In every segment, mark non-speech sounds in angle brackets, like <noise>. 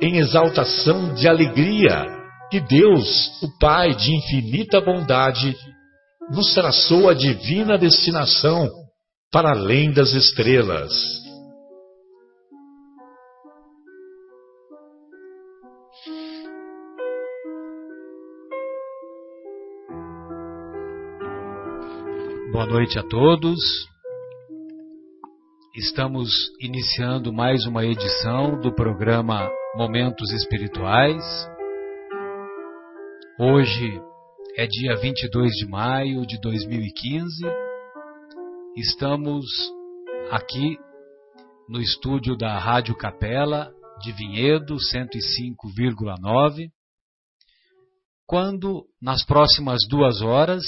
em exaltação de alegria que Deus, o Pai de infinita bondade, nos traçou a divina destinação para além das estrelas. Boa noite a todos. Estamos iniciando mais uma edição do programa Momentos Espirituais. Hoje é dia 22 de maio de 2015. Estamos aqui no estúdio da Rádio Capela de Vinhedo 105,9. Quando, nas próximas duas horas,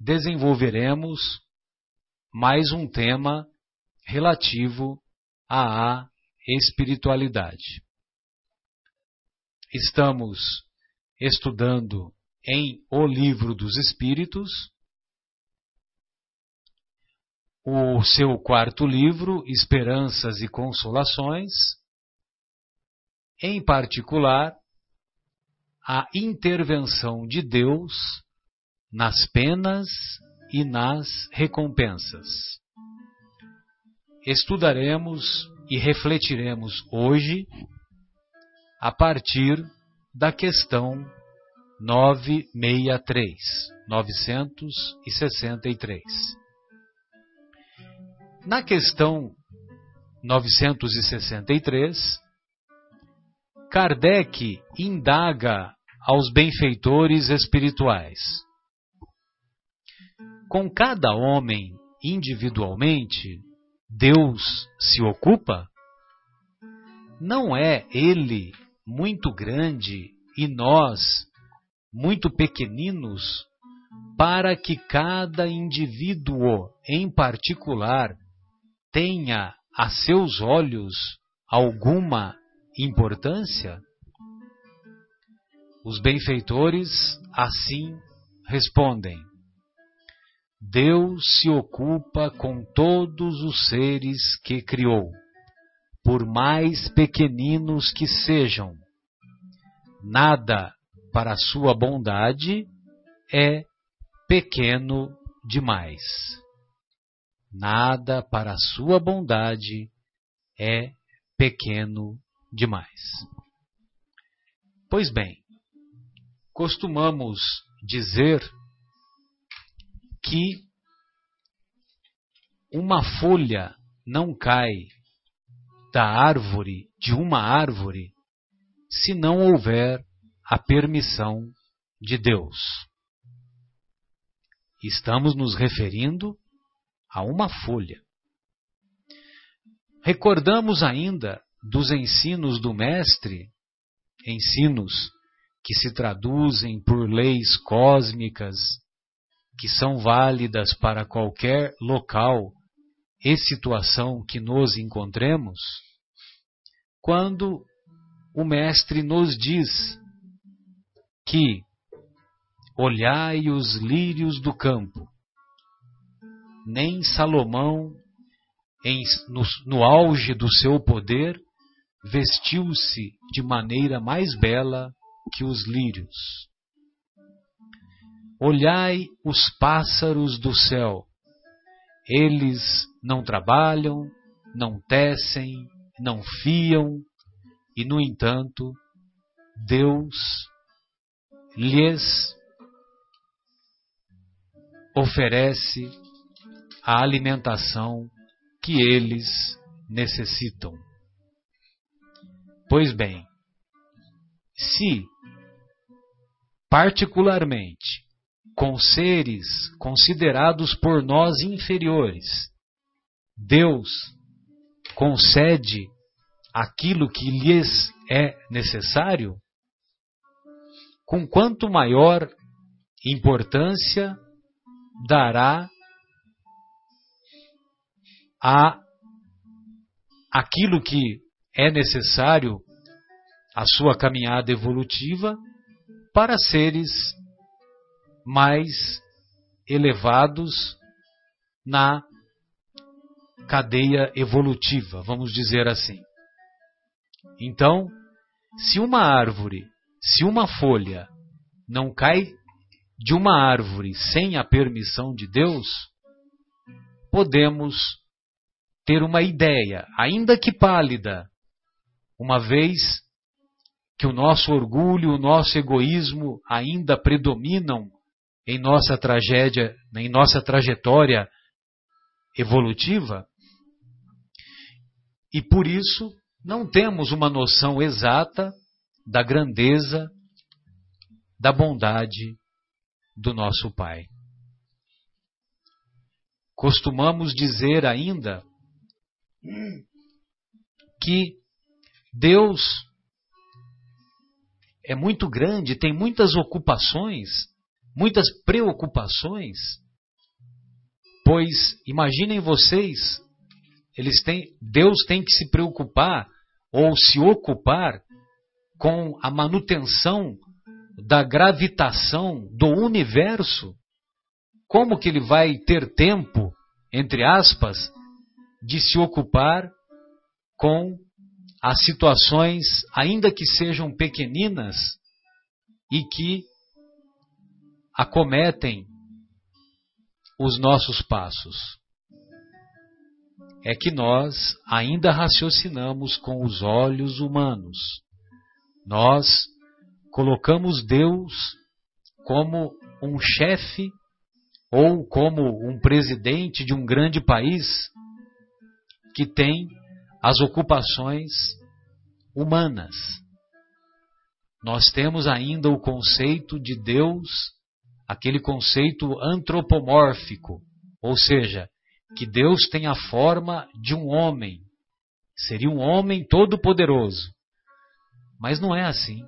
desenvolveremos mais um tema relativo à espiritualidade. Estamos estudando em O Livro dos Espíritos, o seu quarto livro, Esperanças e Consolações, em particular, a intervenção de Deus nas penas e nas recompensas. Estudaremos e refletiremos hoje a partir da questão 963, 963. Na questão 963, Kardec indaga aos benfeitores espirituais com cada homem individualmente, Deus se ocupa? Não é Ele muito grande e nós muito pequeninos para que cada indivíduo em particular tenha a seus olhos alguma importância? Os benfeitores assim respondem: Deus se ocupa com todos os seres que criou, por mais pequeninos que sejam. Nada para sua bondade é pequeno demais. Nada para sua bondade é pequeno demais. Pois bem, costumamos dizer que uma folha não cai da árvore, de uma árvore, se não houver a permissão de Deus. Estamos nos referindo a uma folha. Recordamos ainda dos ensinos do Mestre, ensinos que se traduzem por leis cósmicas que são válidas para qualquer local e situação que nos encontremos, quando o Mestre nos diz que olhai os lírios do campo, nem Salomão, em, no, no auge do seu poder, vestiu-se de maneira mais bela que os lírios. Olhai os pássaros do céu. Eles não trabalham, não tecem, não fiam, e no entanto, Deus lhes oferece a alimentação que eles necessitam. Pois bem, se, particularmente, com seres considerados por nós inferiores, Deus concede aquilo que lhes é necessário, com quanto maior importância dará a aquilo que é necessário a sua caminhada evolutiva para seres mais elevados na cadeia evolutiva, vamos dizer assim. Então, se uma árvore, se uma folha não cai de uma árvore sem a permissão de Deus, podemos ter uma ideia, ainda que pálida, uma vez que o nosso orgulho, o nosso egoísmo ainda predominam em nossa tragédia, em nossa trajetória evolutiva, e por isso não temos uma noção exata da grandeza, da bondade do nosso Pai. Costumamos dizer ainda que Deus é muito grande, tem muitas ocupações, muitas preocupações, pois imaginem vocês, eles têm, Deus tem que se preocupar ou se ocupar com a manutenção da gravitação do universo. Como que ele vai ter tempo, entre aspas, de se ocupar com as situações, ainda que sejam pequeninas, e que acometem os nossos passos. É que nós ainda raciocinamos com os olhos humanos. Nós colocamos Deus como um chefe ou como um presidente de um grande país que tem as ocupações humanas. Nós temos ainda o conceito de Deus, aquele conceito antropomórfico, ou seja, que Deus tem a forma de um homem. Seria um homem todo-poderoso. Mas não é assim.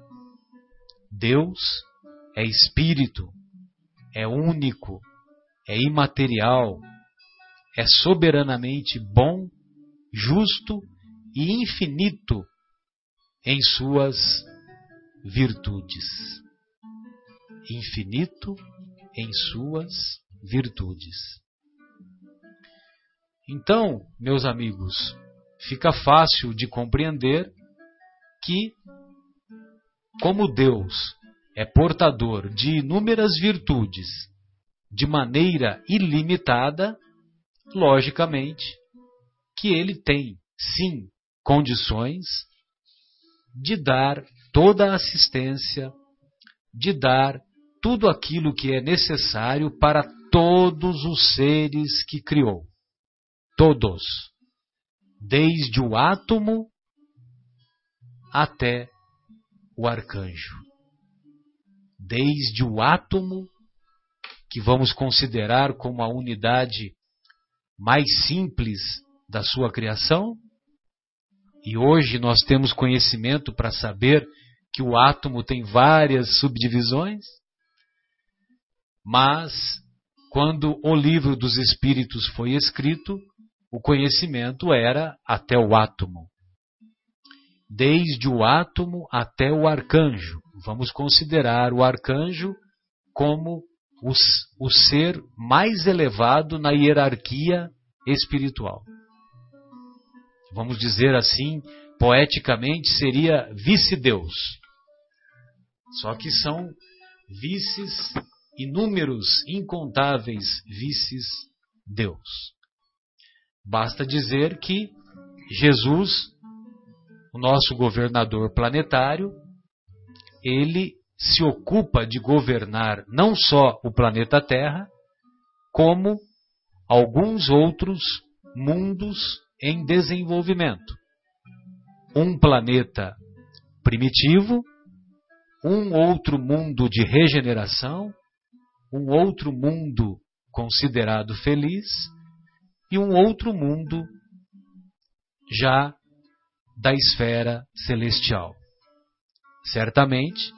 Deus é espírito, é único, é imaterial, é soberanamente bom justo e infinito em suas virtudes. Infinito em suas virtudes. Então, meus amigos, fica fácil de compreender que, como Deus é portador de inúmeras virtudes de maneira ilimitada, logicamente, que ele tem, sim, condições de dar toda a assistência, de dar tudo aquilo que é necessário para todos os seres que criou. Todos. Desde o átomo até o arcanjo. Desde o átomo, que vamos considerar como a unidade mais simples da sua criação. E hoje nós temos conhecimento para saber que o átomo tem várias subdivisões. Mas, quando o livro dos Espíritos foi escrito, o conhecimento era até o átomo. Desde o átomo até o arcanjo. Vamos considerar o arcanjo como o, o ser mais elevado na hierarquia espiritual vamos dizer assim, poeticamente, seria vice-deus. Só que são vices, inúmeros, incontáveis vices-deus. Basta dizer que Jesus, o nosso governador planetário, ele se ocupa de governar não só o planeta Terra, como alguns outros mundos em desenvolvimento. Um planeta primitivo, um outro mundo de regeneração, um outro mundo considerado feliz e um outro mundo já da esfera celestial. Certamente,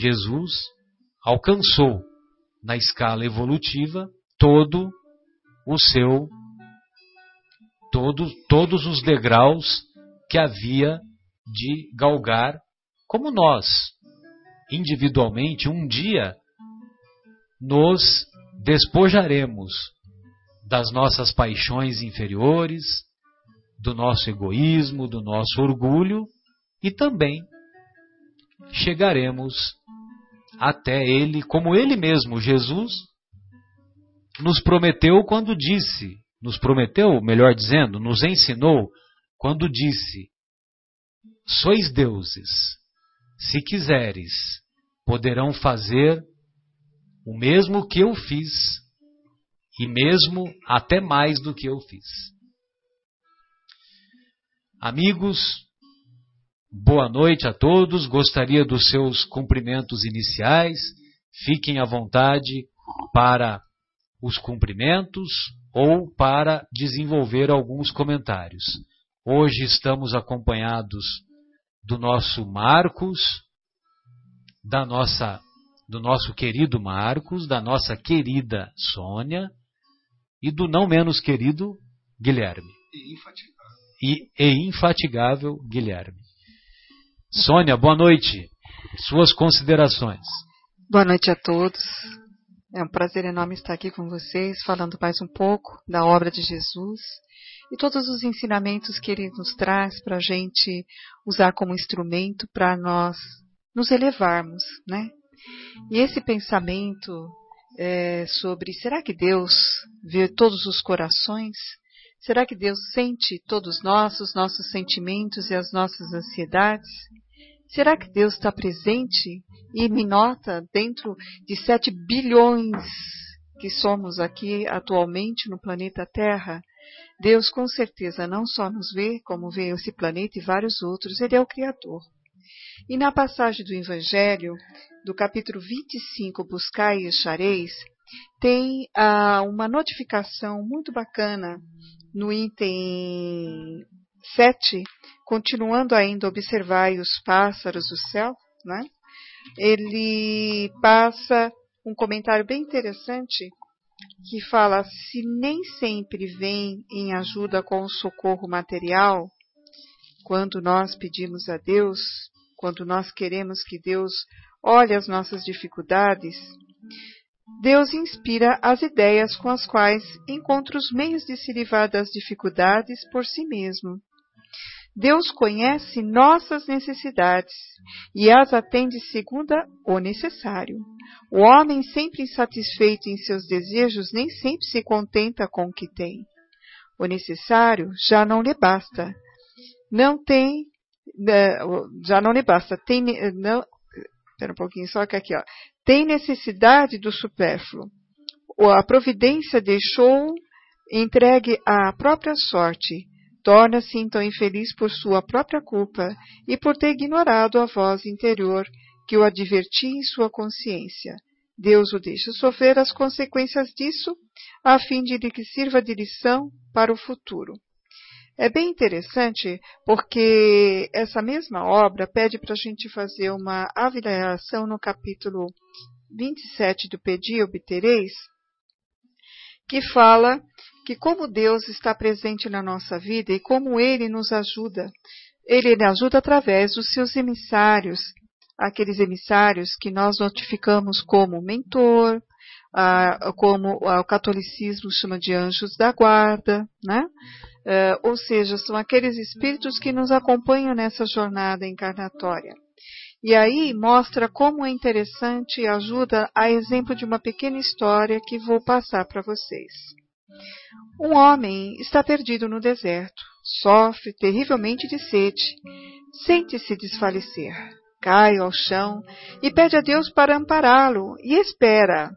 Jesus alcançou na escala evolutiva todo o seu todo, todos os degraus que havia de galgar, como nós, individualmente, um dia nos despojaremos das nossas paixões inferiores, do nosso egoísmo, do nosso orgulho e também chegaremos até Ele, como Ele mesmo, Jesus, nos prometeu quando disse, nos prometeu, melhor dizendo, nos ensinou quando disse: Sois deuses, se quiseres, poderão fazer o mesmo que eu fiz, e mesmo até mais do que eu fiz. Amigos, boa noite a todos. Gostaria dos seus cumprimentos iniciais. Fiquem à vontade para os cumprimentos ou para desenvolver alguns comentários. Hoje estamos acompanhados do nosso Marcos, da nossa do nosso querido Marcos, da nossa querida Sônia e do não menos querido Guilherme. E infatigável. E, e infatigável Guilherme. Sônia, boa noite. Suas considerações. Boa noite a todos. É um prazer enorme estar aqui com vocês, falando mais um pouco da obra de Jesus e todos os ensinamentos que ele nos traz para a gente usar como instrumento para nós nos elevarmos, né? E esse pensamento é, sobre será que Deus vê todos os corações? Será que Deus sente todos nós, os nossos sentimentos e as nossas ansiedades? Será que Deus está presente e me nota dentro de 7 bilhões que somos aqui atualmente no planeta Terra? Deus com certeza não só nos vê, como vê esse planeta e vários outros, Ele é o Criador. E na passagem do Evangelho, do capítulo 25, Buscai e achareis, tem ah, uma notificação muito bacana no item 7, continuando ainda a observar os pássaros do céu, né? ele passa um comentário bem interessante que fala: se nem sempre vem em ajuda com o socorro material, quando nós pedimos a Deus, quando nós queremos que Deus olhe as nossas dificuldades, Deus inspira as ideias com as quais encontra os meios de se livrar das dificuldades por si mesmo. Deus conhece nossas necessidades e as atende segundo o necessário. O homem, sempre insatisfeito em seus desejos, nem sempre se contenta com o que tem. O necessário já não lhe basta. Não tem já não lhe basta. Tem, não, espera um pouquinho, só que aqui, ó. Tem necessidade do supérfluo. A providência deixou entregue à própria sorte. Torna-se então infeliz por sua própria culpa e por ter ignorado a voz interior que o advertia em sua consciência. Deus o deixa sofrer as consequências disso, a fim de que sirva de lição para o futuro. É bem interessante porque essa mesma obra pede para a gente fazer uma avaliação no capítulo 27 do Pedi Obtereis, que fala que como Deus está presente na nossa vida e como Ele nos ajuda. Ele, ele ajuda através dos seus emissários, aqueles emissários que nós notificamos como mentor, ah, como ah, o catolicismo chama de anjos da guarda, né? Uh, ou seja, são aqueles espíritos que nos acompanham nessa jornada encarnatória. E aí mostra como é interessante e ajuda a exemplo de uma pequena história que vou passar para vocês. Um homem está perdido no deserto, sofre terrivelmente de sede, sente-se desfalecer. cai ao chão e pede a Deus para ampará-lo e espera.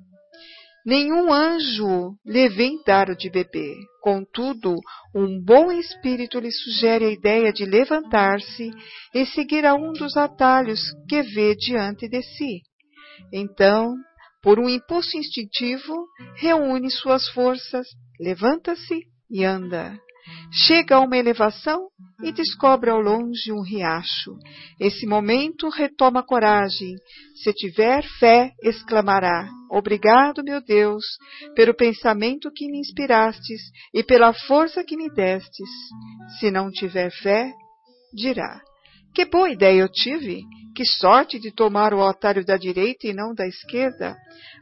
Nenhum anjo lhe vem dar de beber. Contudo, um bom espírito lhe sugere a ideia de levantar-se e seguir a um dos atalhos que vê diante de si. Então, por um impulso instintivo, reúne suas forças, levanta-se e anda. Chega a uma elevação e descobre ao longe um riacho. Esse momento retoma coragem. Se tiver fé, exclamará: Obrigado, meu Deus, pelo pensamento que me inspirastes e pela força que me destes. Se não tiver fé, dirá: Que boa ideia eu tive! Que sorte de tomar o atalho da direita e não da esquerda!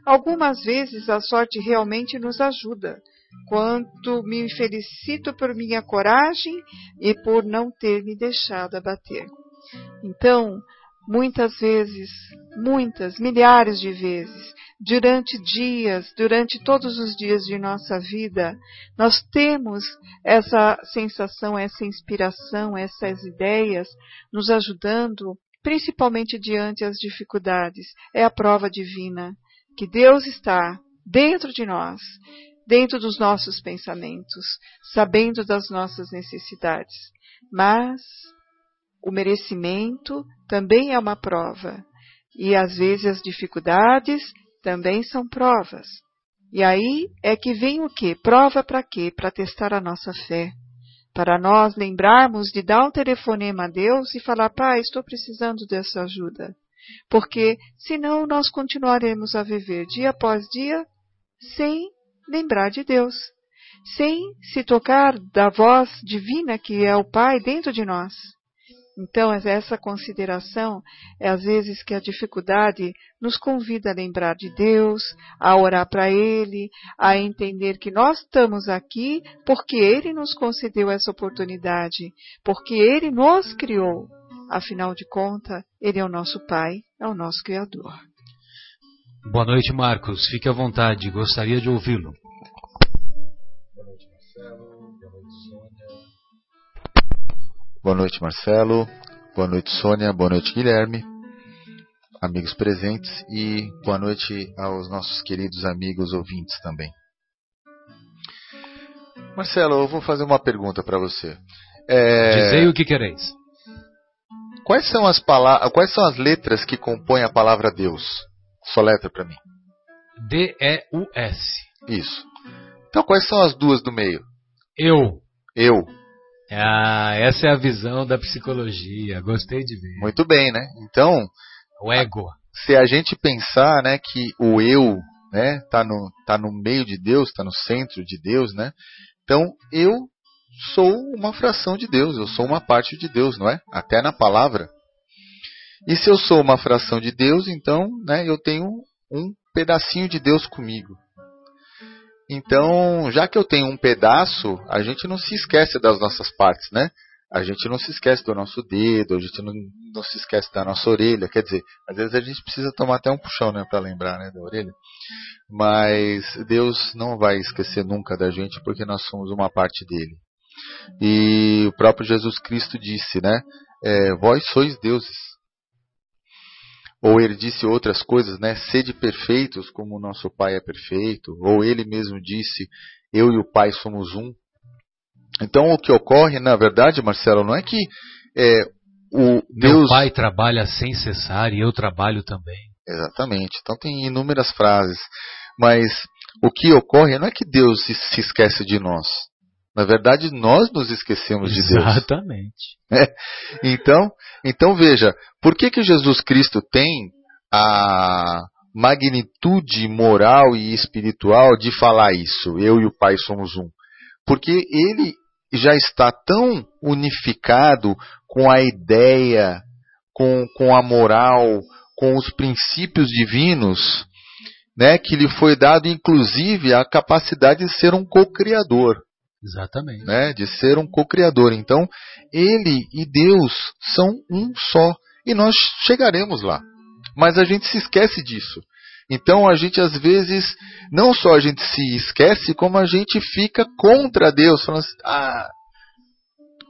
Algumas vezes a sorte realmente nos ajuda quanto me felicito por minha coragem e por não ter me deixado abater. Então, muitas vezes, muitas, milhares de vezes, durante dias, durante todos os dias de nossa vida, nós temos essa sensação, essa inspiração, essas ideias nos ajudando, principalmente diante as dificuldades. É a prova divina que Deus está dentro de nós dentro dos nossos pensamentos, sabendo das nossas necessidades. Mas o merecimento também é uma prova. E às vezes as dificuldades também são provas. E aí é que vem o quê? Prova para quê? Para testar a nossa fé. Para nós lembrarmos de dar um telefonema a Deus e falar, Pai, estou precisando dessa ajuda. Porque senão nós continuaremos a viver dia após dia sem lembrar de Deus, sem se tocar da voz divina que é o Pai dentro de nós. Então, essa consideração é às vezes que a dificuldade nos convida a lembrar de Deus, a orar para Ele, a entender que nós estamos aqui porque Ele nos concedeu essa oportunidade, porque Ele nos criou. Afinal de contas, Ele é o nosso Pai, é o nosso Criador. Boa noite, Marcos. Fique à vontade, gostaria de ouvi-lo. Boa noite, Marcelo. Boa noite, Sônia. Boa noite, Guilherme. Amigos presentes e boa noite aos nossos queridos amigos ouvintes também. Marcelo, eu vou fazer uma pergunta para você. É... Dizei o que quereis. Quais são as palavras, quais são as letras que compõem a palavra Deus? Soletra para mim. D-E-U-S. Isso. Então quais são as duas do meio? Eu. Eu. Ah, essa é a visão da psicologia. Gostei de ver. Muito bem, né? Então. O ego. Se a gente pensar, né, que o eu, né, tá no, tá no meio de Deus, tá no centro de Deus, né? Então eu sou uma fração de Deus, eu sou uma parte de Deus, não é? Até na palavra. E se eu sou uma fração de Deus, então né, eu tenho um pedacinho de Deus comigo. Então, já que eu tenho um pedaço, a gente não se esquece das nossas partes, né? A gente não se esquece do nosso dedo, a gente não, não se esquece da nossa orelha. Quer dizer, às vezes a gente precisa tomar até um puxão né, para lembrar né, da orelha. Mas Deus não vai esquecer nunca da gente porque nós somos uma parte dele. E o próprio Jesus Cristo disse, né? É, Vós sois deuses. Ou ele disse outras coisas, né? Sede perfeitos como o nosso Pai é perfeito. Ou ele mesmo disse, eu e o Pai somos um. Então o que ocorre, na verdade, Marcelo, não é que é, o Deus... Meu Pai trabalha sem cessar e eu trabalho também. Exatamente. Então tem inúmeras frases. Mas o que ocorre não é que Deus se esquece de nós. Na verdade, nós nos esquecemos de Deus. Exatamente. <laughs> É. Então, então veja, por que que Jesus Cristo tem a magnitude moral e espiritual de falar isso? Eu e o Pai somos um. Porque ele já está tão unificado com a ideia, com, com a moral, com os princípios divinos, né, que lhe foi dado inclusive a capacidade de ser um co-criador. Exatamente. Né, de ser um co-criador. Então, ele e Deus são um só. E nós chegaremos lá. Mas a gente se esquece disso. Então a gente às vezes, não só a gente se esquece, como a gente fica contra Deus, falando assim, ah,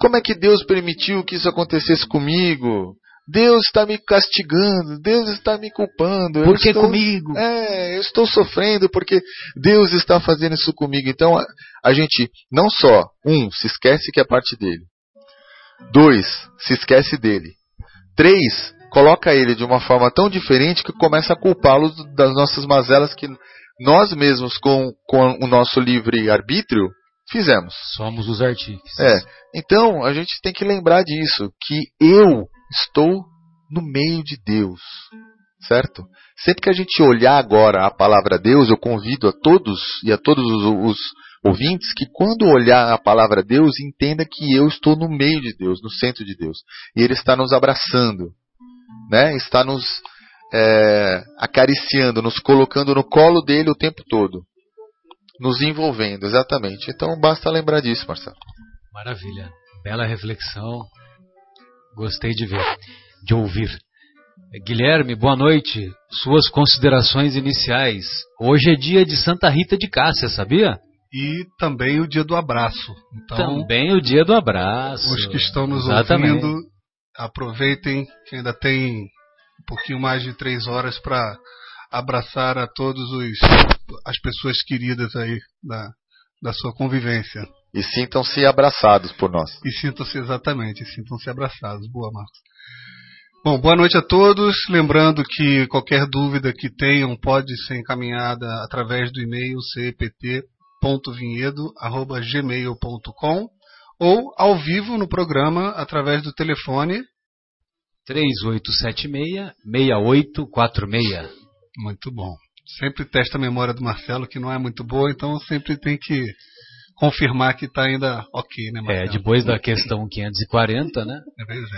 como é que Deus permitiu que isso acontecesse comigo? Deus está me castigando, Deus está me culpando. Por que estou, comigo? É, eu estou sofrendo porque Deus está fazendo isso comigo. Então a, a gente não só, um, se esquece que é parte dele. Dois, se esquece dele. Três, coloca ele de uma forma tão diferente que começa a culpá-lo das nossas mazelas que nós mesmos, com, com o nosso livre-arbítrio, fizemos. Somos os artífices. É. Então, a gente tem que lembrar disso, que eu estou no meio de Deus. Certo? Sempre que a gente olhar agora a palavra Deus, eu convido a todos e a todos os, ouvintes que quando olhar a palavra Deus, entenda que eu estou no meio de Deus, no centro de Deus. E Ele está nos abraçando, né? está nos é, acariciando, nos colocando no colo dele o tempo todo. Nos envolvendo, exatamente. Então basta lembrar disso, Marcelo. Maravilha. Bela reflexão. Gostei de ver, de ouvir. Guilherme, boa noite. Suas considerações iniciais. Hoje é dia de Santa Rita de Cássia, sabia? E também o dia do abraço. Então, também o dia do abraço. Os que estão nos Exatamente. ouvindo, aproveitem que ainda tem um pouquinho mais de três horas para abraçar a todos os as pessoas queridas aí da, da sua convivência. E sintam-se abraçados por nós. E sintam-se exatamente, sintam-se abraçados. Boa, Marcos. Bom, boa noite a todos. Lembrando que qualquer dúvida que tenham pode ser encaminhada através do e-mail cept.vinhedo.gmail.com ou ao vivo no programa através do telefone 3876-6846. Muito bom. Sempre testa a memória do Marcelo, que não é muito boa, então sempre tem que confirmar que está ainda ok, né, Marcelo? É, depois da questão 540, né?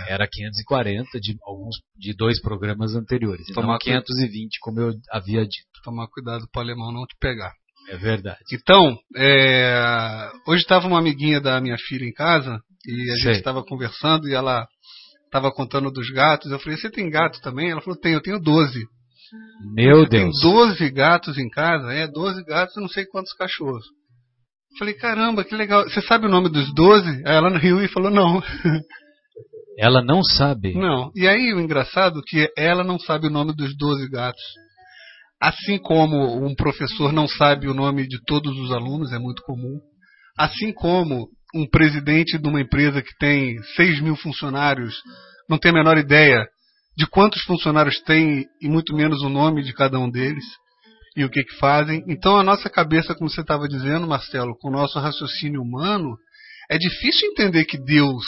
É, Era 540 de alguns de dois programas anteriores. Então Tomar 520, como eu havia dito. Tomar cuidado para o alemão não te pegar. É verdade. Então, é, hoje estava uma amiguinha da minha filha em casa e a Sei. gente estava conversando e ela estava contando dos gatos. Eu falei, você tem gato também? Ela falou, tenho, eu tenho 12. Meu você Deus. Tem 12 gatos em casa? É, 12 gatos e não sei quantos cachorros. Falei, caramba, que legal. Você sabe o nome dos 12? Aí ela riu e falou, não. <laughs> Ela não sabe? Não. E aí o engraçado é que ela não sabe o nome dos 12 gatos. Assim como um professor não sabe o nome de todos os alunos, é muito comum. Assim como um presidente de uma empresa que tem 6 mil funcionários não tem a menor ideia de quantos funcionários tem e muito menos o nome de cada um deles e o que, que fazem. Então a nossa cabeça, como você estava dizendo, Marcelo, com o nosso raciocínio humano, é difícil entender que Deus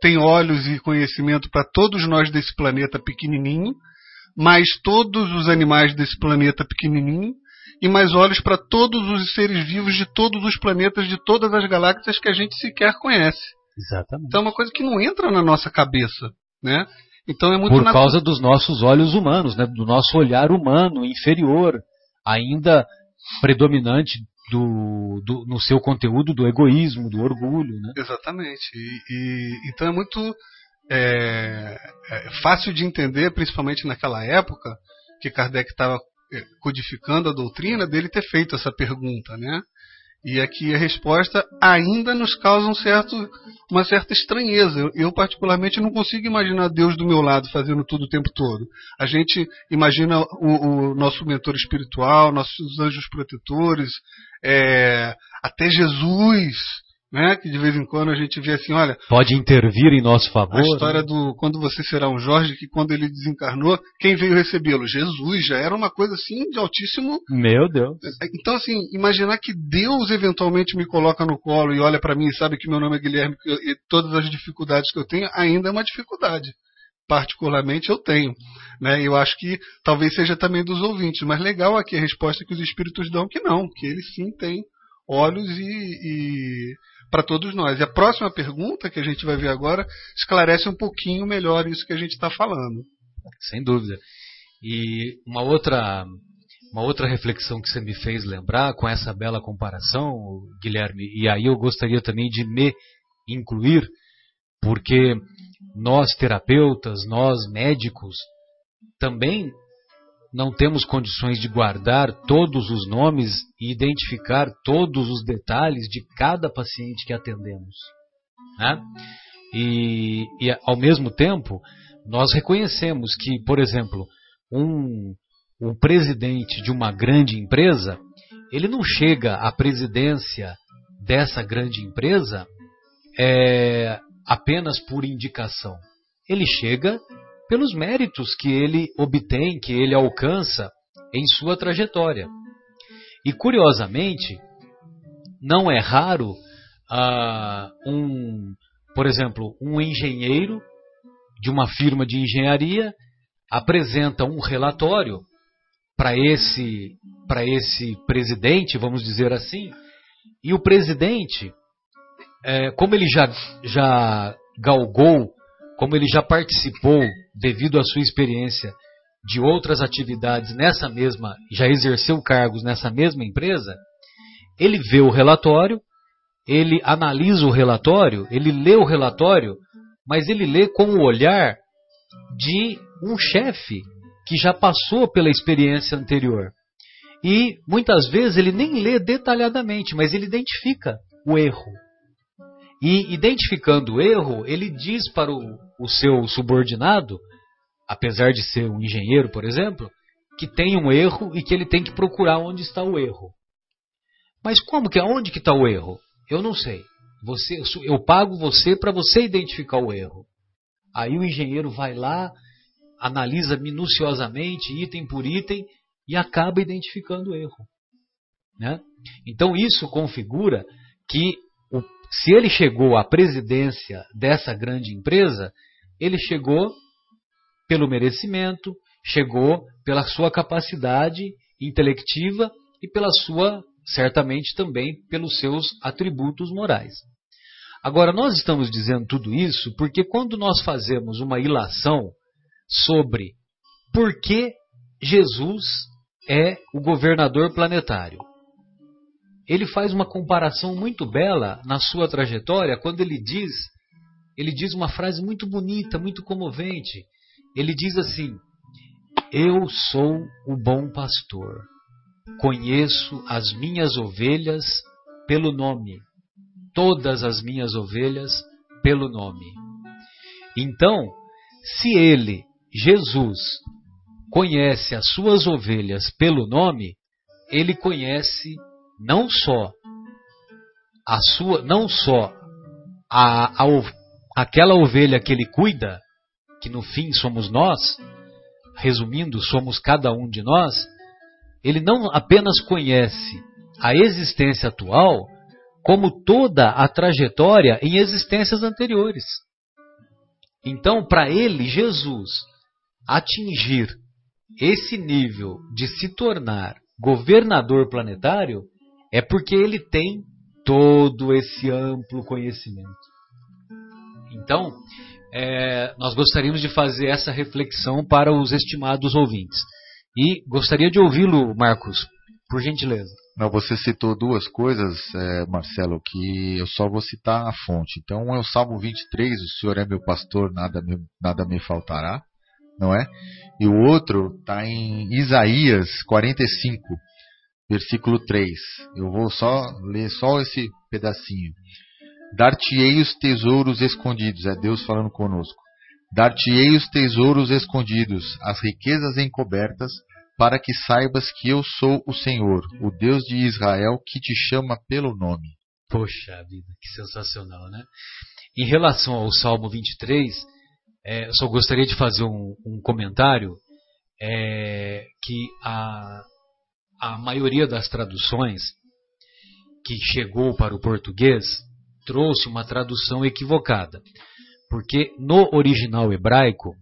tem olhos e conhecimento para todos nós desse planeta pequenininho, mais todos os animais desse planeta pequenininho, e mais olhos para todos os seres vivos de todos os planetas, de todas as galáxias que a gente sequer conhece. Exatamente. Então é uma coisa que não entra na nossa cabeça, né? Então é muito por causa dos nossos olhos humanos, né? Do nosso olhar humano inferior, ainda predominante do, do, no seu conteúdo do egoísmo, do orgulho, né? Exatamente. E, e então é muito é, é fácil de entender, principalmente naquela época que Kardec estava é, codificando a doutrina, dele ter feito essa pergunta, né? E aqui a resposta ainda nos causa um certo, uma certa estranheza. Eu, particularmente, não consigo imaginar Deus do meu lado fazendo tudo o tempo todo. A gente imagina o, o nosso mentor espiritual, nossos anjos protetores, é, até Jesus né? Que de vez em quando a gente vê assim, olha. Pode intervir em nosso favor. A história né? do quando você será um Jorge, que quando ele desencarnou, quem veio recebê-lo? Jesus, já era uma coisa assim de altíssimo. Meu Deus. Então, assim, imaginar que Deus eventualmente me coloca no colo e olha para mim e sabe que meu nome é Guilherme e todas as dificuldades que eu tenho, ainda é uma dificuldade particularmente eu tenho. Né? Eu acho que talvez seja também dos ouvintes, mas legal aqui a resposta que os espíritos dão que não, que eles sim têm olhos e, e para todos nós. E a próxima pergunta que a gente vai ver agora esclarece um pouquinho melhor isso que a gente está falando. Sem dúvida. E uma outra, uma outra reflexão que você me fez lembrar com essa bela comparação, Guilherme, e aí eu gostaria também de me incluir, porque nós terapeutas, nós médicos, também não temos condições de guardar todos os nomes e identificar todos os detalhes de cada paciente que atendemos. Né? E, e, ao mesmo tempo, nós reconhecemos que, por exemplo, um, um presidente de uma grande empresa, ele não chega à presidência dessa grande empresa é, apenas por indicação. Ele chega pelos méritos que ele obtém, que ele alcança em sua trajetória. E curiosamente, não é raro uh, um, por exemplo, um engenheiro de uma firma de engenharia apresenta um relatório para esse para esse presidente, vamos dizer assim, e o presidente, é, como ele já já galgou, como ele já participou devido à sua experiência de outras atividades nessa mesma, já exerceu cargos nessa mesma empresa, ele vê o relatório, ele analisa o relatório, ele lê o relatório, mas ele lê com o olhar de um chefe que já passou pela experiência anterior. E muitas vezes ele nem lê detalhadamente, mas ele identifica o erro. E identificando o erro, ele diz para o, o seu subordinado apesar de ser um engenheiro, por exemplo, que tem um erro e que ele tem que procurar onde está o erro. Mas como que onde que está o erro? Eu não sei. Você, eu pago você para você identificar o erro. Aí o engenheiro vai lá, analisa minuciosamente, item por item, e acaba identificando o erro. Né? Então isso configura que o, se ele chegou à presidência dessa grande empresa, ele chegou pelo merecimento, chegou pela sua capacidade intelectiva e pela sua, certamente também, pelos seus atributos morais. Agora, nós estamos dizendo tudo isso porque quando nós fazemos uma ilação sobre por que Jesus é o governador planetário, ele faz uma comparação muito bela na sua trajetória quando ele diz, ele diz uma frase muito bonita, muito comovente. Ele diz assim: Eu sou o bom pastor, conheço as minhas ovelhas pelo nome, todas as minhas ovelhas pelo nome. Então, se ele, Jesus, conhece as suas ovelhas pelo nome, ele conhece não só a sua, não só a, a, aquela ovelha que ele cuida, que no fim somos nós, resumindo, somos cada um de nós, ele não apenas conhece a existência atual, como toda a trajetória em existências anteriores. Então, para ele, Jesus, atingir esse nível de se tornar governador planetário é porque ele tem todo esse amplo conhecimento. Então, é, nós gostaríamos de fazer essa reflexão para os estimados ouvintes. E gostaria de ouvi-lo, Marcos, por gentileza. Não, você citou duas coisas, é, Marcelo, que eu só vou citar a fonte. Então, é o Salmo 23, o Senhor é meu pastor, nada me, nada me faltará, não é? E o outro está em Isaías 45, versículo 3. Eu vou só ler só esse pedacinho. Dar-te-ei os tesouros escondidos, é Deus falando conosco. Dar-te-ei os tesouros escondidos, as riquezas encobertas, para que saibas que eu sou o Senhor, o Deus de Israel, que te chama pelo nome. Poxa vida, que sensacional, né? Em relação ao Salmo 23, é, só gostaria de fazer um, um comentário é, que a, a maioria das traduções que chegou para o português trouxe uma tradução equivocada. Porque no original hebraico,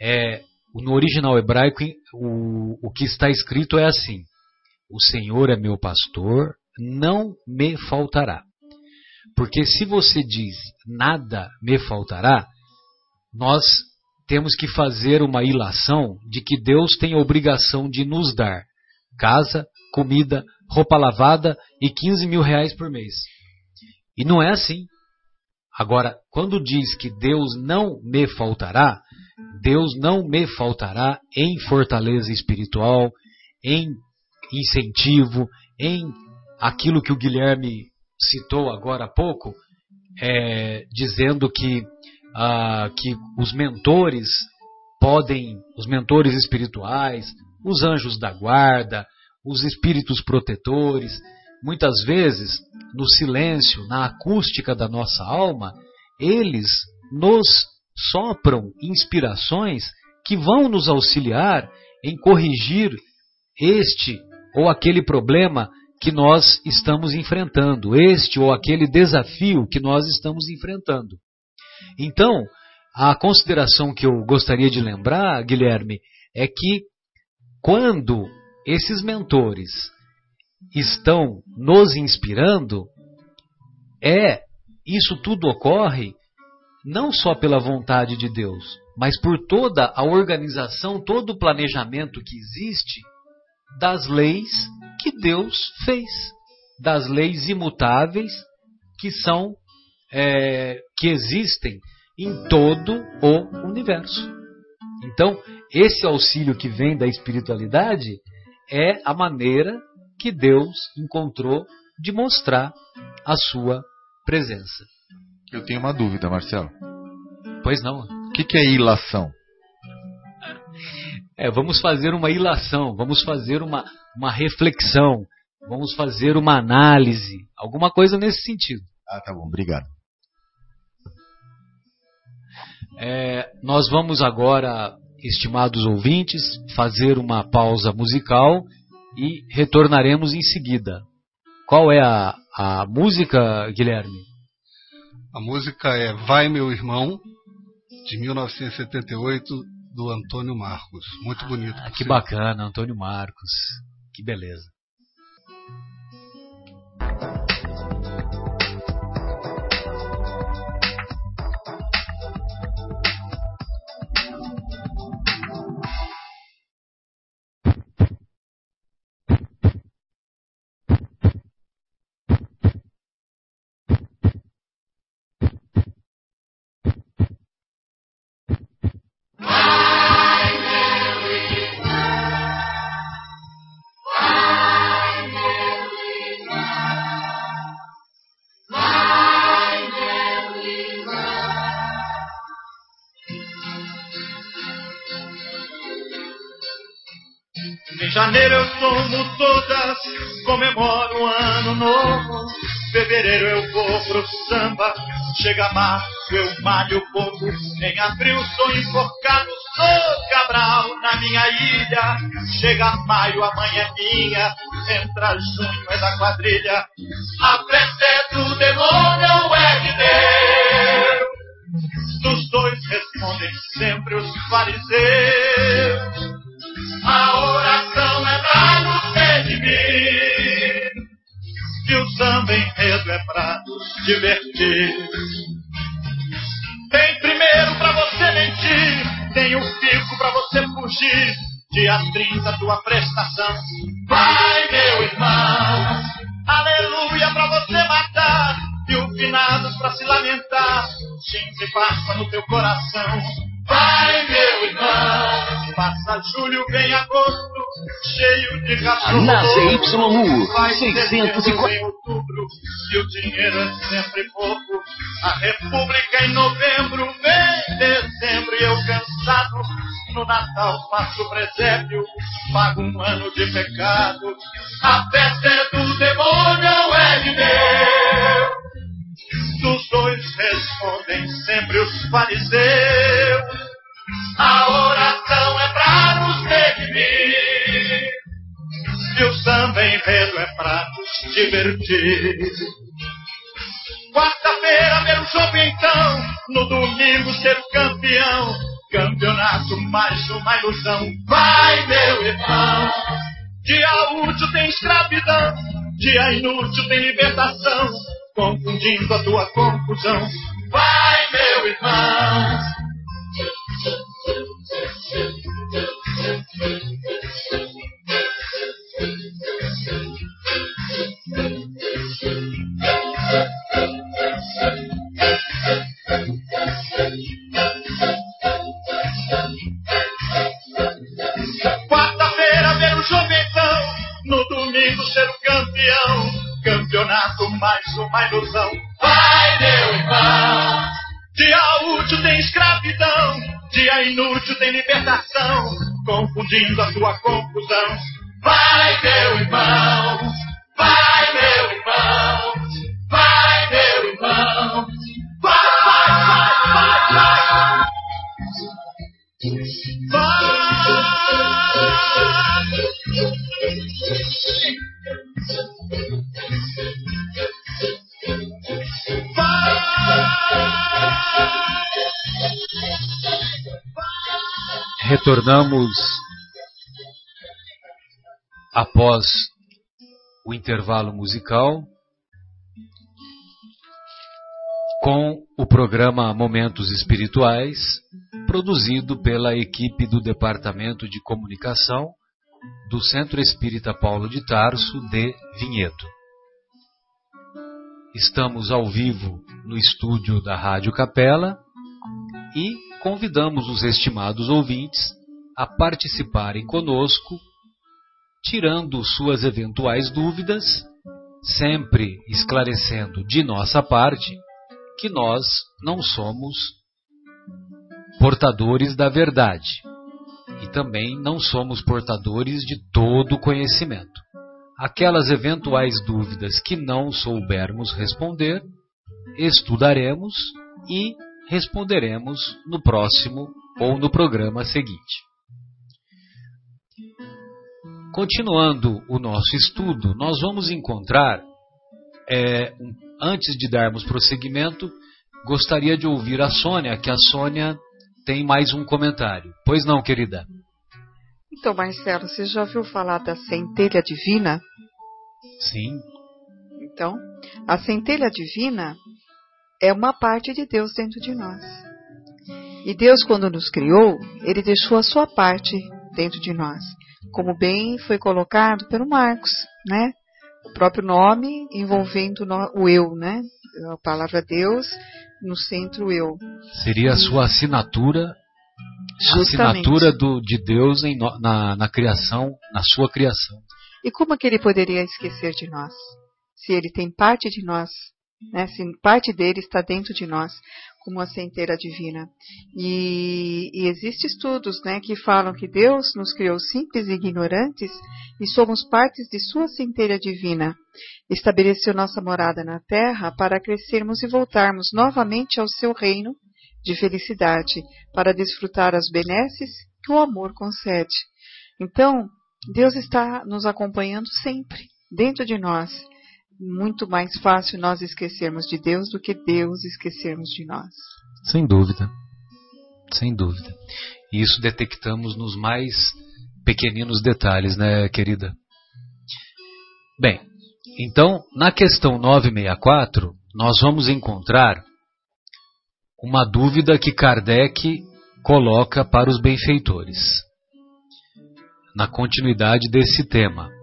é, no original hebraico, o, o que está escrito é assim: O Senhor é meu pastor, não me faltará. Porque se você diz nada me faltará, nós temos que fazer uma ilação de que Deus tem a obrigação de nos dar casa, comida, roupa lavada e 15 mil reais por mês. E não é assim. Agora, quando diz que Deus não me faltará, Deus não me faltará em fortaleza espiritual, em incentivo, em aquilo que o Guilherme citou agora há pouco, é, dizendo que, ah, que os mentores podem, os mentores espirituais, os anjos da guarda, os espíritos protetores, muitas vezes, no silêncio, na acústica da nossa alma, eles nos sopram inspirações que vão nos auxiliar em corrigir este ou aquele problema que nós estamos enfrentando, este ou aquele desafio que nós estamos enfrentando. Então, a consideração que eu gostaria de lembrar, Guilherme, é que quando esses mentores estão nos inspirando, é isso tudo ocorre não só pela vontade de Deus, mas por toda a organização, todo o planejamento que existe das leis que Deus fez, das leis imutáveis que são é, que existem em todo o universo. Então, esse auxílio que vem da espiritualidade é a maneira que Deus encontrou de mostrar a sua presença. Eu tenho uma dúvida, Marcelo. Pois não. O que, que é ilação? É, vamos fazer uma ilação, vamos fazer uma, uma reflexão, vamos fazer uma análise, alguma coisa nesse sentido. Ah, tá bom, obrigado. É, nós vamos agora, estimados ouvintes, fazer uma pausa musical e retornaremos em seguida. Qual é a, a música, Guilherme? A música é Vai Meu Irmão, de 1978, do Antônio Marcos. Muito bonito. Ah, que bacana, Antônio Marcos. Que beleza. Comemoro um ano novo. Fevereiro eu vou pro samba, chega março eu malho pouco. Em abril sou enforcado, sou cabral na minha ilha. Chega maio, a mãe é minha, entra junho é da quadrilha. A festa é do demônio é de Deus? Dos dois respondem sempre os fariseus. A samba enredo é pra divertir. Tem primeiro pra você mentir, tem o fico pra você fugir. Dia 30, tua prestação. Vai, meu irmão, aleluia pra você matar. E o pra se lamentar. E Páscoa no teu coração. Vai, meu irmão, passa julho, vem agosto, cheio de cachorro. Na ZYU, Vai 604. setembro, vem outubro, e o dinheiro é sempre pouco. A república em novembro, vem dezembro, e eu cansado. No Natal faço presépio, pago um ano de pecado. A festa é do demônio, ou é de Deus. Dos dois respondem sempre os fariseus. A oração é pra nos redimir. E o samba enredo é pra nos divertir. Quarta-feira, meu jogo então. No domingo, ser campeão. Campeonato, mais uma ilusão. Vai, meu irmão. Dia útil tem escravidão. Dia inútil tem libertação. Confundindo a tua confusão. Vai, meu irmão. Quarta-feira ver o Joventão, no domingo ser o campeão. Campeonato mais uma ilusão. Vai, meu irmão! Dia útil tem escravidão, dia inútil tem libertação, confundindo a sua confusão. Vai, meu irmão, vai, meu irmão, vai, meu irmão, vai, vai, vai, vai, vai. Retornamos após o intervalo musical com o programa Momentos Espirituais, produzido pela equipe do Departamento de Comunicação do Centro Espírita Paulo de Tarso de Vinhedo. Estamos ao vivo no estúdio da Rádio Capela e convidamos os estimados ouvintes a participarem conosco, tirando suas eventuais dúvidas, sempre esclarecendo de nossa parte que nós não somos portadores da verdade e também não somos portadores de todo o conhecimento. Aquelas eventuais dúvidas que não soubermos responder, estudaremos e responderemos no próximo ou no programa seguinte. Continuando o nosso estudo, nós vamos encontrar, é, antes de darmos prosseguimento, gostaria de ouvir a Sônia, que a Sônia tem mais um comentário. Pois não, querida? Então, Marcelo, você já ouviu falar da centelha divina? Sim. Então, a centelha divina é uma parte de Deus dentro de nós. E Deus, quando nos criou, ele deixou a sua parte dentro de nós, como bem foi colocado pelo Marcos, né? O próprio nome envolvendo o eu, né? A palavra Deus no centro eu. Seria a sua assinatura, a assinatura do, de Deus em, na, na criação, na sua criação. E como é que ele poderia esquecer de nós? Se ele tem parte de nós né? Se parte dele está dentro de nós, como a centeira divina. E, e existem estudos né, que falam que Deus nos criou simples e ignorantes e somos partes de sua centelha divina. Estabeleceu nossa morada na terra para crescermos e voltarmos novamente ao seu reino de felicidade, para desfrutar as benesses que o amor concede. Então, Deus está nos acompanhando sempre, dentro de nós muito mais fácil nós esquecermos de Deus do que Deus esquecermos de nós. Sem dúvida. Sem dúvida. E isso detectamos nos mais pequeninos detalhes, né, querida? Bem, então, na questão 964, nós vamos encontrar uma dúvida que Kardec coloca para os benfeitores. Na continuidade desse tema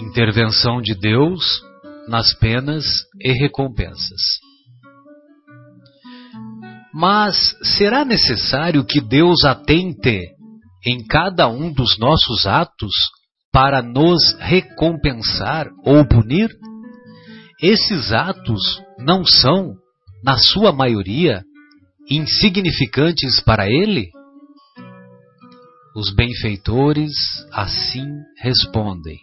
intervenção de Deus nas penas e recompensas. Mas será necessário que Deus atente em cada um dos nossos atos para nos recompensar ou punir? Esses atos não são, na sua maioria, insignificantes para Ele? Os benfeitores assim respondem.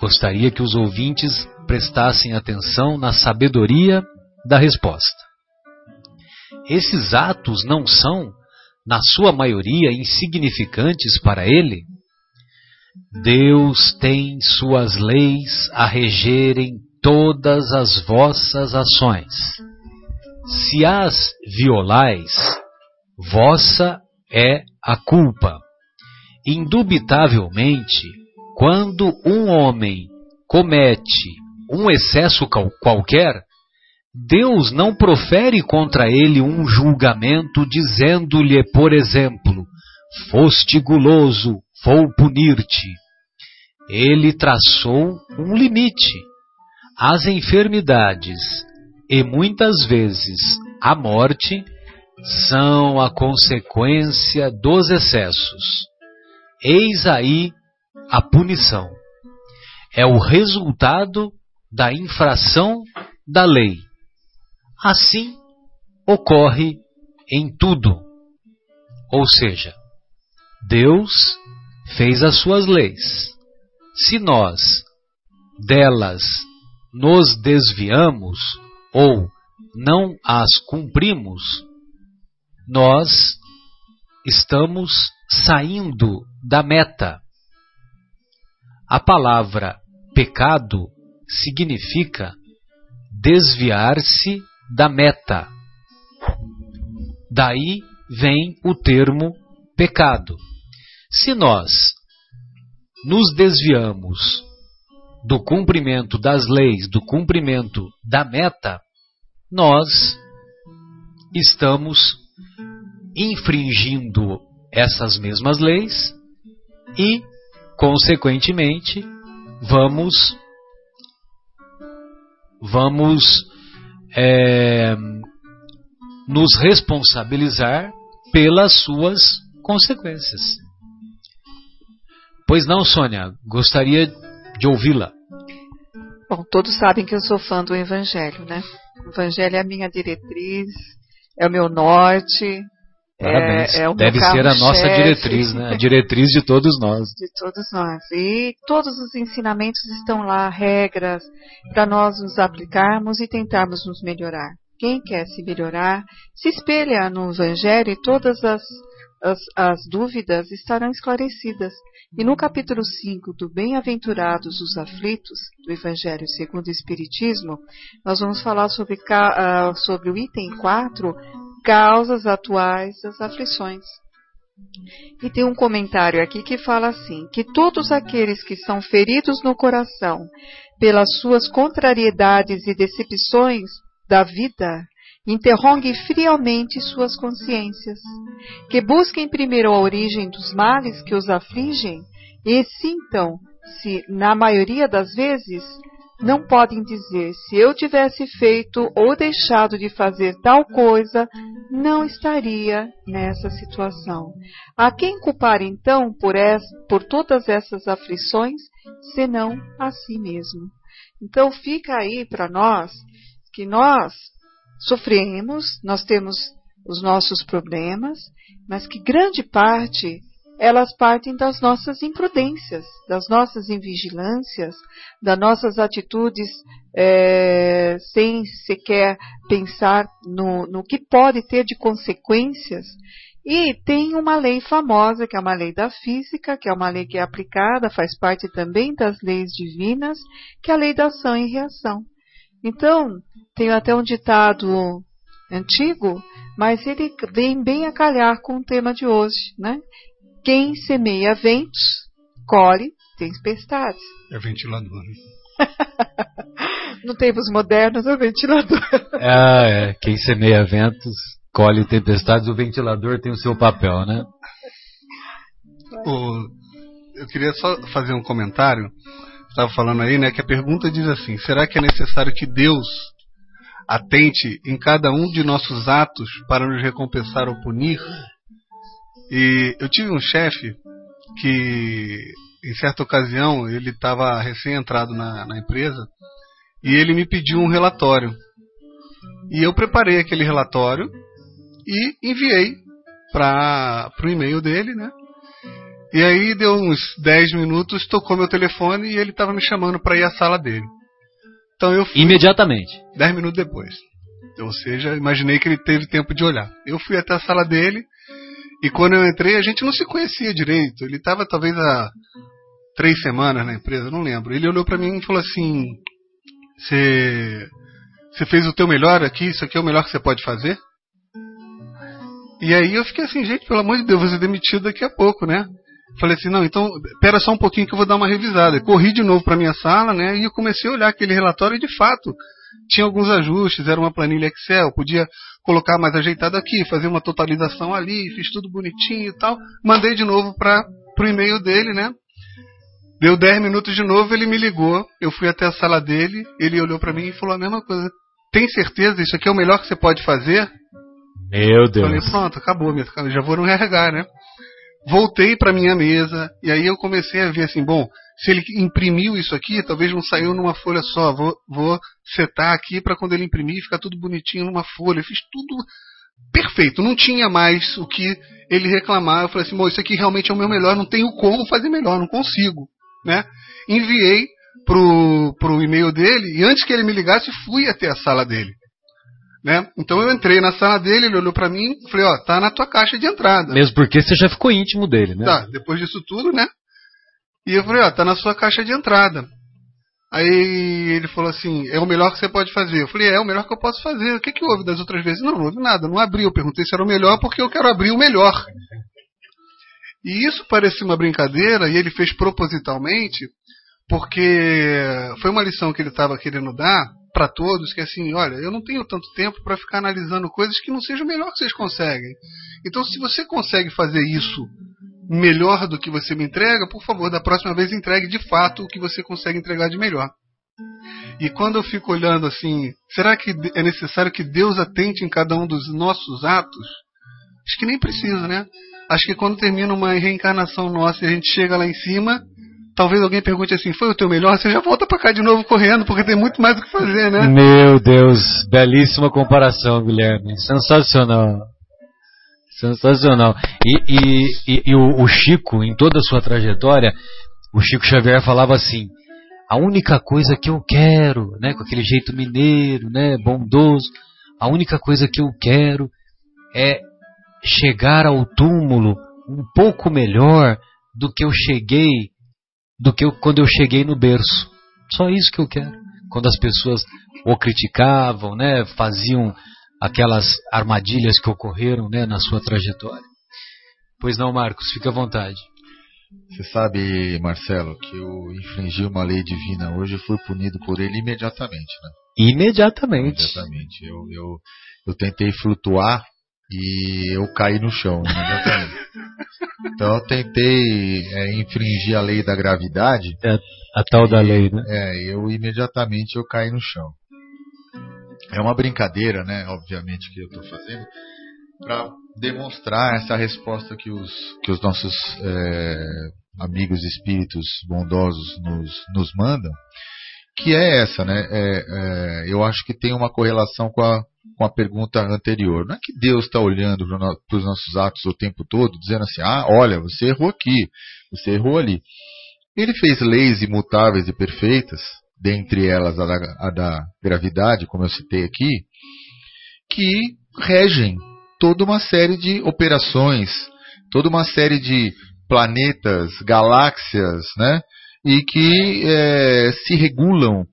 Gostaria que os ouvintes prestassem atenção na sabedoria da resposta. Esses atos não são, na sua maioria, insignificantes para ele? Deus tem suas leis a regerem todas as vossas ações. Se as violais, vossa é a culpa. Indubitavelmente, quando um homem comete um excesso qualquer, Deus não profere contra ele um julgamento dizendo-lhe, por exemplo, foste guloso, vou punir-te. Ele traçou um limite. As enfermidades e muitas vezes a morte são a consequência dos excessos. Eis aí a punição. É o resultado da infração da lei. Assim, ocorre em tudo. Ou seja, Deus fez as suas leis. Se nós delas nos desviamos ou não as cumprimos, nós estamos saindo da meta. A palavra pecado significa desviar-se da meta. Daí vem o termo pecado. Se nós nos desviamos do cumprimento das leis, do cumprimento da meta, nós estamos infringindo essas mesmas leis e, consequentemente, vamos vamos é, nos responsabilizar pelas suas consequências. Pois não, Sônia, gostaria de ouvi-la. Bom, todos sabem que eu sou fã do Evangelho, né? O Evangelho é a minha diretriz, é o meu norte. Parabéns. É, é Deve ser a nossa diretriz, né? A diretriz de todos nós. de todos nós. E todos os ensinamentos estão lá, regras, para nós nos aplicarmos e tentarmos nos melhorar. Quem quer se melhorar, se espelha no Evangelho e todas as, as, as dúvidas estarão esclarecidas. E no capítulo 5 do Bem-aventurados os aflitos, do Evangelho segundo o Espiritismo, nós vamos falar sobre, ah, sobre o item 4, causas atuais das aflições. E tem um comentário aqui que fala assim: que todos aqueles que são feridos no coração pelas suas contrariedades e decepções da vida, interroguem friamente suas consciências, que busquem primeiro a origem dos males que os afligem e sintam se, na maioria das vezes, não podem dizer se eu tivesse feito ou deixado de fazer tal coisa, não estaria nessa situação. A quem culpar então por, es- por todas essas aflições, senão a si mesmo? Então fica aí para nós que nós sofremos, nós temos os nossos problemas, mas que grande parte elas partem das nossas imprudências, das nossas invigilâncias, das nossas atitudes eh, sem sequer pensar no, no que pode ter de consequências. E tem uma lei famosa, que é uma lei da física, que é uma lei que é aplicada, faz parte também das leis divinas, que é a lei da ação e reação. Então, tenho até um ditado antigo, mas ele vem bem a calhar com o tema de hoje, né? Quem semeia ventos, colhe tempestades. É ventilador. né? <laughs> No tempos modernos, é ventilador. <laughs> Ah, é. Quem semeia ventos, colhe tempestades. O ventilador tem o seu papel, né? O- eu queria só fazer um comentário. Estava falando aí, né, que a pergunta diz assim: será que é necessário que Deus atente em cada um de nossos atos para nos recompensar ou punir? E eu tive um chefe que, em certa ocasião, ele estava recém-entrado na, na empresa e ele me pediu um relatório. E eu preparei aquele relatório e enviei para o e-mail dele, né? E aí deu uns 10 minutos, tocou meu telefone e ele estava me chamando para ir à sala dele. Então eu fui Imediatamente. 10 minutos depois. Ou seja, imaginei que ele teve tempo de olhar. Eu fui até a sala dele e quando eu entrei a gente não se conhecia direito. Ele estava talvez há três semanas na empresa, não lembro. Ele olhou para mim e falou assim: "Você fez o teu melhor aqui? Isso aqui é o melhor que você pode fazer?" E aí eu fiquei assim, gente, pelo amor de Deus, vou ser demitido daqui a pouco, né? Falei assim, não, então, pera só um pouquinho que eu vou dar uma revisada. Corri de novo para minha sala, né? E eu comecei a olhar aquele relatório e, de fato, tinha alguns ajustes, era uma planilha Excel, podia colocar mais ajeitado aqui, fazer uma totalização ali, fiz tudo bonitinho e tal. Mandei de novo para o e-mail dele, né? Deu 10 minutos de novo, ele me ligou, eu fui até a sala dele, ele olhou para mim e falou a mesma coisa. Tem certeza? Isso aqui é o melhor que você pode fazer? Meu Falei, Deus. pronto, acabou, minha, já vou no RH, né? Voltei para minha mesa e aí eu comecei a ver assim, bom, Se ele imprimiu isso aqui, talvez não saiu numa folha só. Vou, vou setar aqui para quando ele imprimir ficar tudo bonitinho numa folha. Eu fiz tudo perfeito. Não tinha mais o que ele reclamar. Eu falei assim, isso aqui realmente é o meu melhor. Não tenho como fazer melhor, não consigo, né? Enviei pro, pro e-mail dele e antes que ele me ligasse, fui até a sala dele. Né? Então eu entrei na sala dele, ele olhou para mim e falei, ó, tá na tua caixa de entrada. Mesmo porque você já ficou íntimo dele, né? Tá, depois disso tudo, né? E eu falei, ó, tá na sua caixa de entrada. Aí ele falou assim, é o melhor que você pode fazer. Eu falei, é, é o melhor que eu posso fazer. O que, que houve das outras vezes? Não, não houve nada, não abri. Eu perguntei se era o melhor porque eu quero abrir o melhor. E isso parecia uma brincadeira e ele fez propositalmente porque foi uma lição que ele estava querendo dar para todos, que é assim, olha, eu não tenho tanto tempo para ficar analisando coisas que não sejam o melhor que vocês conseguem. Então, se você consegue fazer isso melhor do que você me entrega, por favor, da próxima vez entregue de fato o que você consegue entregar de melhor. E quando eu fico olhando assim, será que é necessário que Deus atente em cada um dos nossos atos? Acho que nem precisa, né? Acho que quando termina uma reencarnação nossa e a gente chega lá em cima, talvez alguém pergunte assim: foi o teu melhor? Você já volta para cá de novo correndo, porque tem muito mais o que fazer, né? Meu Deus, belíssima comparação, Guilherme. Sensacional. Sensacional. E, e, e, o, o Chico, em toda a sua trajetória, o Chico Xavier falava assim: a única coisa que eu quero, né, com aquele jeito mineiro, né, bondoso, a única coisa que eu quero é chegar ao túmulo um pouco melhor do que eu cheguei, do que eu, quando eu cheguei no berço. Só isso que eu quero. Quando as pessoas o criticavam, né, faziam aquelas armadilhas que ocorreram né, na sua trajetória. Pois não, Marcos, fica à vontade. Você sabe, Marcelo, que eu infringi uma lei divina hoje e fui punido por ele imediatamente, né? Imediatamente. Imediatamente. Eu, eu, eu tentei flutuar e eu caí no chão imediatamente. <laughs> então eu tentei é, infringir a lei da gravidade. É a tal da lei, né? É, eu imediatamente eu caí no chão. É uma brincadeira, né? Obviamente que eu estou fazendo para demonstrar essa resposta que os, que os nossos é, amigos espíritos bondosos nos, nos mandam, que é essa, né? É, é, eu acho que tem uma correlação com a, com a pergunta anterior. Não é que Deus está olhando para os nossos atos o tempo todo, dizendo assim: ah, olha, você errou aqui, você errou ali. Ele fez leis imutáveis e perfeitas, dentre elas a da, a da gravidade, como eu citei aqui, que regem toda uma série de operações, toda uma série de planetas, galáxias, né? E que é, se regulam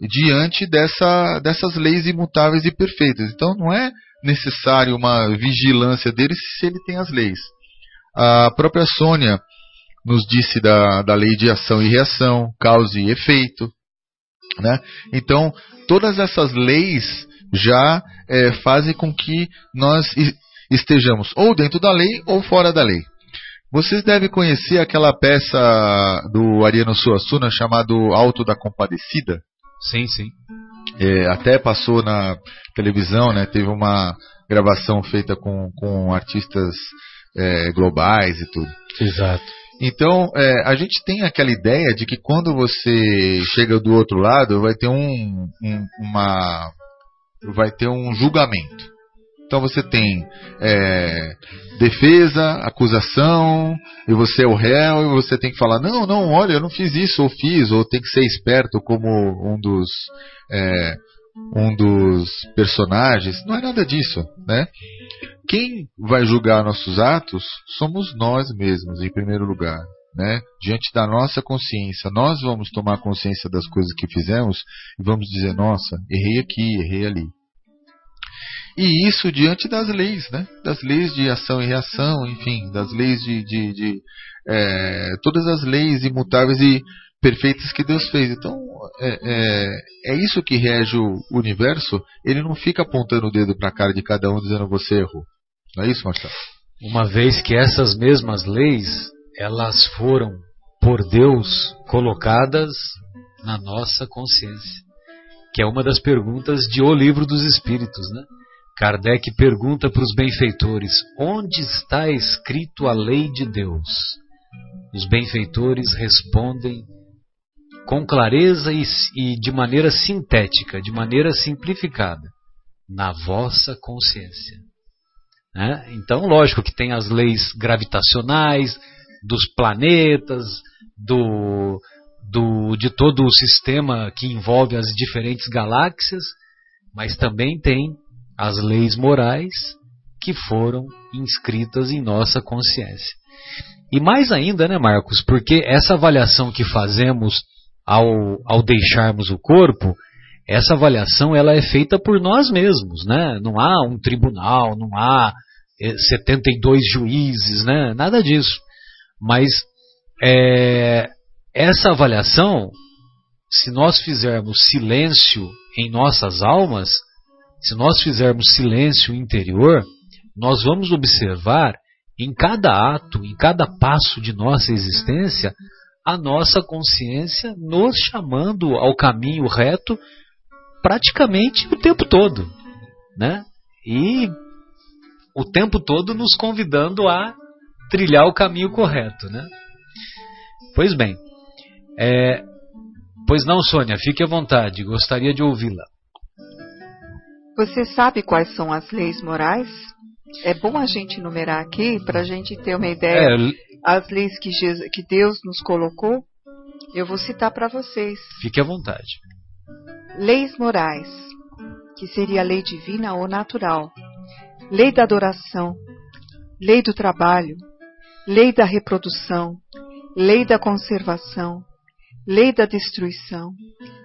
diante dessa, dessas leis imutáveis e perfeitas. Então não é necessário uma vigilância deles se ele tem as leis. A própria Sônia nos disse da, da lei de ação e reação, causa e efeito. Né? Então, todas essas leis já é, fazem com que nós estejamos ou dentro da lei ou fora da lei. Vocês devem conhecer aquela peça do Ariano Suassuna chamado Alto da Compadecida. Sim, sim. É, até passou na televisão, né? Teve uma gravação feita com, com artistas é, globais e tudo. Exato. Então, é, a gente tem aquela ideia de que quando você chega do outro lado, vai ter um, um uma, vai ter um julgamento. Então você tem é, defesa, acusação, e você é o réu, e você tem que falar, não, não, olha, eu não fiz isso, ou fiz, ou tem que ser esperto como um dos, é, um dos personagens. Não é nada disso, né? Quem vai julgar nossos atos somos nós mesmos, em primeiro lugar. Né? Diante da nossa consciência, nós vamos tomar consciência das coisas que fizemos e vamos dizer: nossa, errei aqui, errei ali. E isso diante das leis, né? das leis de ação e reação, enfim, das leis de. de, de é, todas as leis imutáveis e perfeitas que Deus fez. Então, é, é, é isso que rege o universo. Ele não fica apontando o dedo para a cara de cada um dizendo você errou. Não é isso, Marcelo? Uma vez que essas mesmas leis, elas foram por Deus colocadas na nossa consciência. Que é uma das perguntas de O Livro dos Espíritos, né? Kardec pergunta para os benfeitores: onde está escrito a lei de Deus? Os benfeitores respondem com clareza e, e de maneira sintética, de maneira simplificada, na vossa consciência. Né? Então, lógico que tem as leis gravitacionais, dos planetas, do, do, de todo o sistema que envolve as diferentes galáxias, mas também tem as leis morais que foram inscritas em nossa consciência. E mais ainda, né, Marcos, porque essa avaliação que fazemos ao, ao deixarmos o corpo, essa avaliação ela é feita por nós mesmos, né? Não há um tribunal, não há 72 eh, juízes, né? Nada disso. Mas é, essa avaliação, se nós fizermos silêncio em nossas almas, se nós fizermos silêncio interior, nós vamos observar em cada ato, em cada passo de nossa existência, a nossa consciência nos chamando ao caminho reto praticamente o tempo todo, né? E o tempo todo nos convidando a trilhar o caminho correto, né? Pois bem, é, pois não, Sônia, fique à vontade, gostaria de ouvi-la. Você sabe quais são as leis morais? É bom a gente enumerar aqui para a gente ter uma ideia. É, as leis que, Jesus, que Deus nos colocou. Eu vou citar para vocês. Fique à vontade. Leis morais, que seria a lei divina ou natural. Lei da adoração, lei do trabalho, lei da reprodução, lei da conservação, lei da destruição,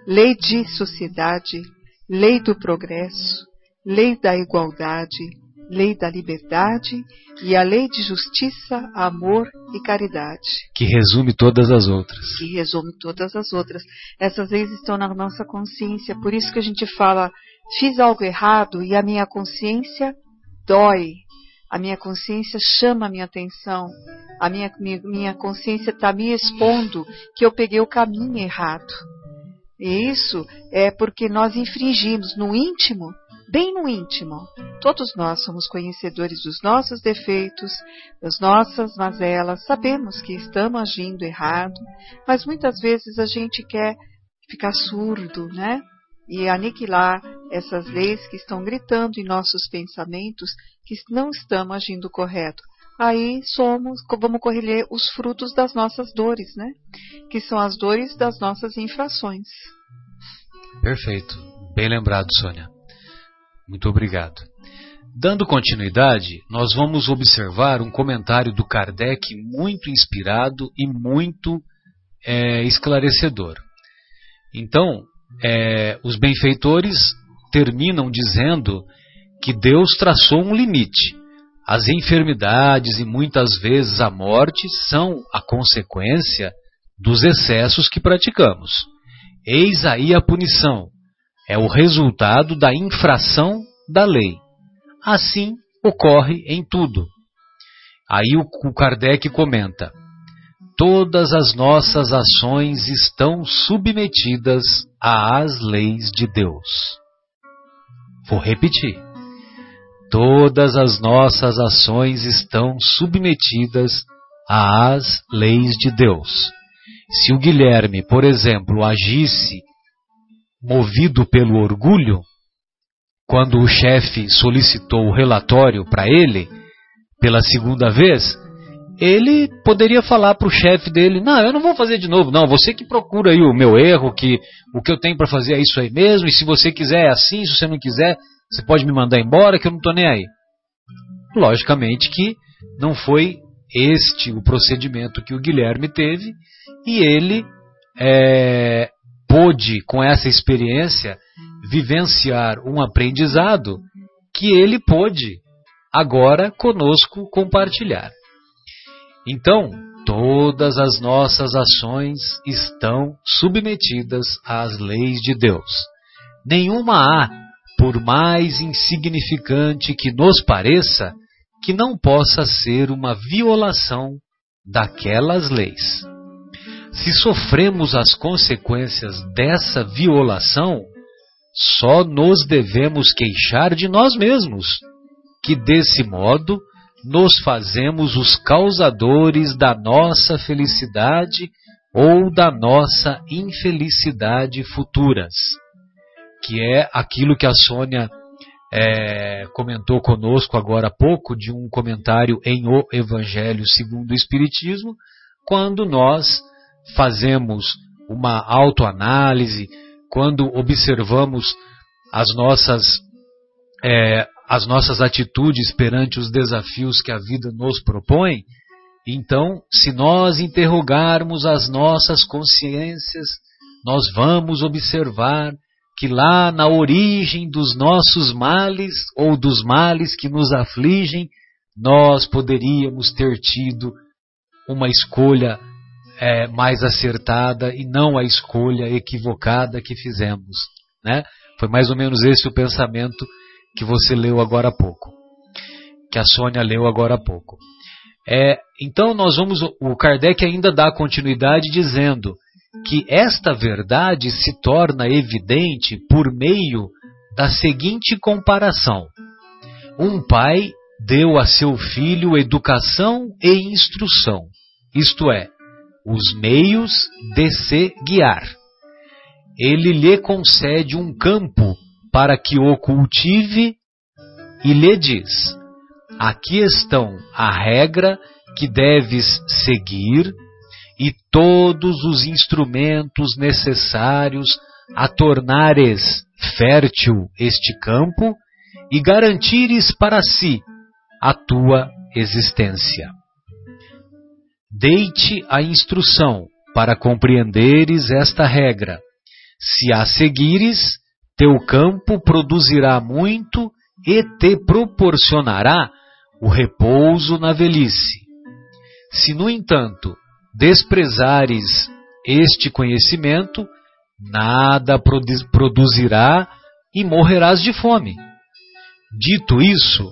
lei de sociedade, lei do progresso, lei da igualdade, lei da liberdade e a lei de justiça, amor e caridade. Que resume todas as outras. Que resume todas as outras. Essas leis estão na nossa consciência, por isso que a gente fala, fiz algo errado e a minha consciência dói. A minha consciência chama a minha atenção. A minha, minha, minha consciência está me expondo que eu peguei o caminho errado. E isso é porque nós infringimos no íntimo bem no íntimo. Todos nós somos conhecedores dos nossos defeitos, das nossas mazelas, sabemos que estamos agindo errado, mas muitas vezes a gente quer ficar surdo, né? E aniquilar essas leis que estão gritando em nossos pensamentos que não estamos agindo correto. Aí somos, vamos colher os frutos das nossas dores, né? Que são as dores das nossas infrações. Perfeito. Bem lembrado, Sônia. Muito obrigado. Dando continuidade, nós vamos observar um comentário do Kardec muito inspirado e muito é, esclarecedor. Então, é, os benfeitores terminam dizendo que Deus traçou um limite. As enfermidades e muitas vezes a morte são a consequência dos excessos que praticamos. Eis aí a punição, é o resultado da infração da lei. Assim ocorre em tudo. Aí o Kardec comenta: todas as nossas ações estão submetidas às leis de Deus. Vou repetir. Todas as nossas ações estão submetidas às leis de Deus. Se o Guilherme, por exemplo, agisse movido pelo orgulho, quando o chefe solicitou o relatório para ele, pela segunda vez, ele poderia falar para o chefe dele: Não, eu não vou fazer de novo, não. Você que procura aí o meu erro, que o que eu tenho para fazer é isso aí mesmo, e se você quiser é assim, se você não quiser, você pode me mandar embora, que eu não estou nem aí. Logicamente que não foi este o procedimento que o Guilherme teve, e ele é, pôde, com essa experiência, vivenciar um aprendizado que ele pôde agora conosco compartilhar. Então, todas as nossas ações estão submetidas às leis de Deus. Nenhuma há, por mais insignificante que nos pareça, que não possa ser uma violação daquelas leis. Se sofremos as consequências dessa violação, só nos devemos queixar de nós mesmos, que desse modo nos fazemos os causadores da nossa felicidade ou da nossa infelicidade futuras, que é aquilo que a Sônia é, comentou conosco agora há pouco de um comentário em O Evangelho segundo o Espiritismo, quando nós fazemos uma autoanálise, quando observamos as nossas, é, as nossas atitudes perante os desafios que a vida nos propõe, então, se nós interrogarmos as nossas consciências, nós vamos observar que lá na origem dos nossos males ou dos males que nos afligem, nós poderíamos ter tido uma escolha é, mais acertada e não a escolha equivocada que fizemos. Né? Foi mais ou menos esse o pensamento que você leu agora há pouco, que a Sônia leu agora há pouco. É, então nós vamos, o Kardec ainda dá continuidade dizendo que esta verdade se torna evidente por meio da seguinte comparação: um pai deu a seu filho educação e instrução, isto é, os meios de se guiar. Ele lhe concede um campo para que o cultive e lhe diz: Aqui estão a regra que deves seguir e todos os instrumentos necessários a tornares fértil este campo e garantires para si a tua existência. Deite a instrução para compreenderes esta regra. Se a seguires, teu campo produzirá muito e te proporcionará o repouso na velhice. Se, no entanto, desprezares este conhecimento, nada produzirá e morrerás de fome. Dito isso,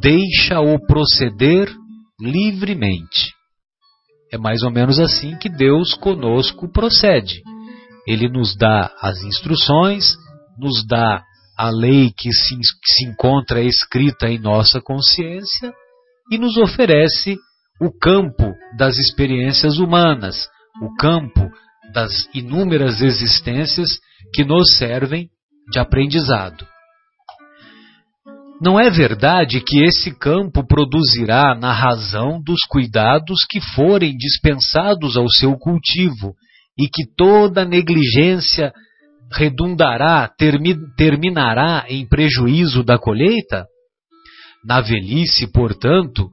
deixa-o proceder livremente. É mais ou menos assim que Deus conosco procede. Ele nos dá as instruções, nos dá a lei que se, que se encontra escrita em nossa consciência e nos oferece o campo das experiências humanas, o campo das inúmeras existências que nos servem de aprendizado. Não é verdade que esse campo produzirá na razão dos cuidados que forem dispensados ao seu cultivo e que toda negligência redundará, termi, terminará em prejuízo da colheita? Na velhice, portanto,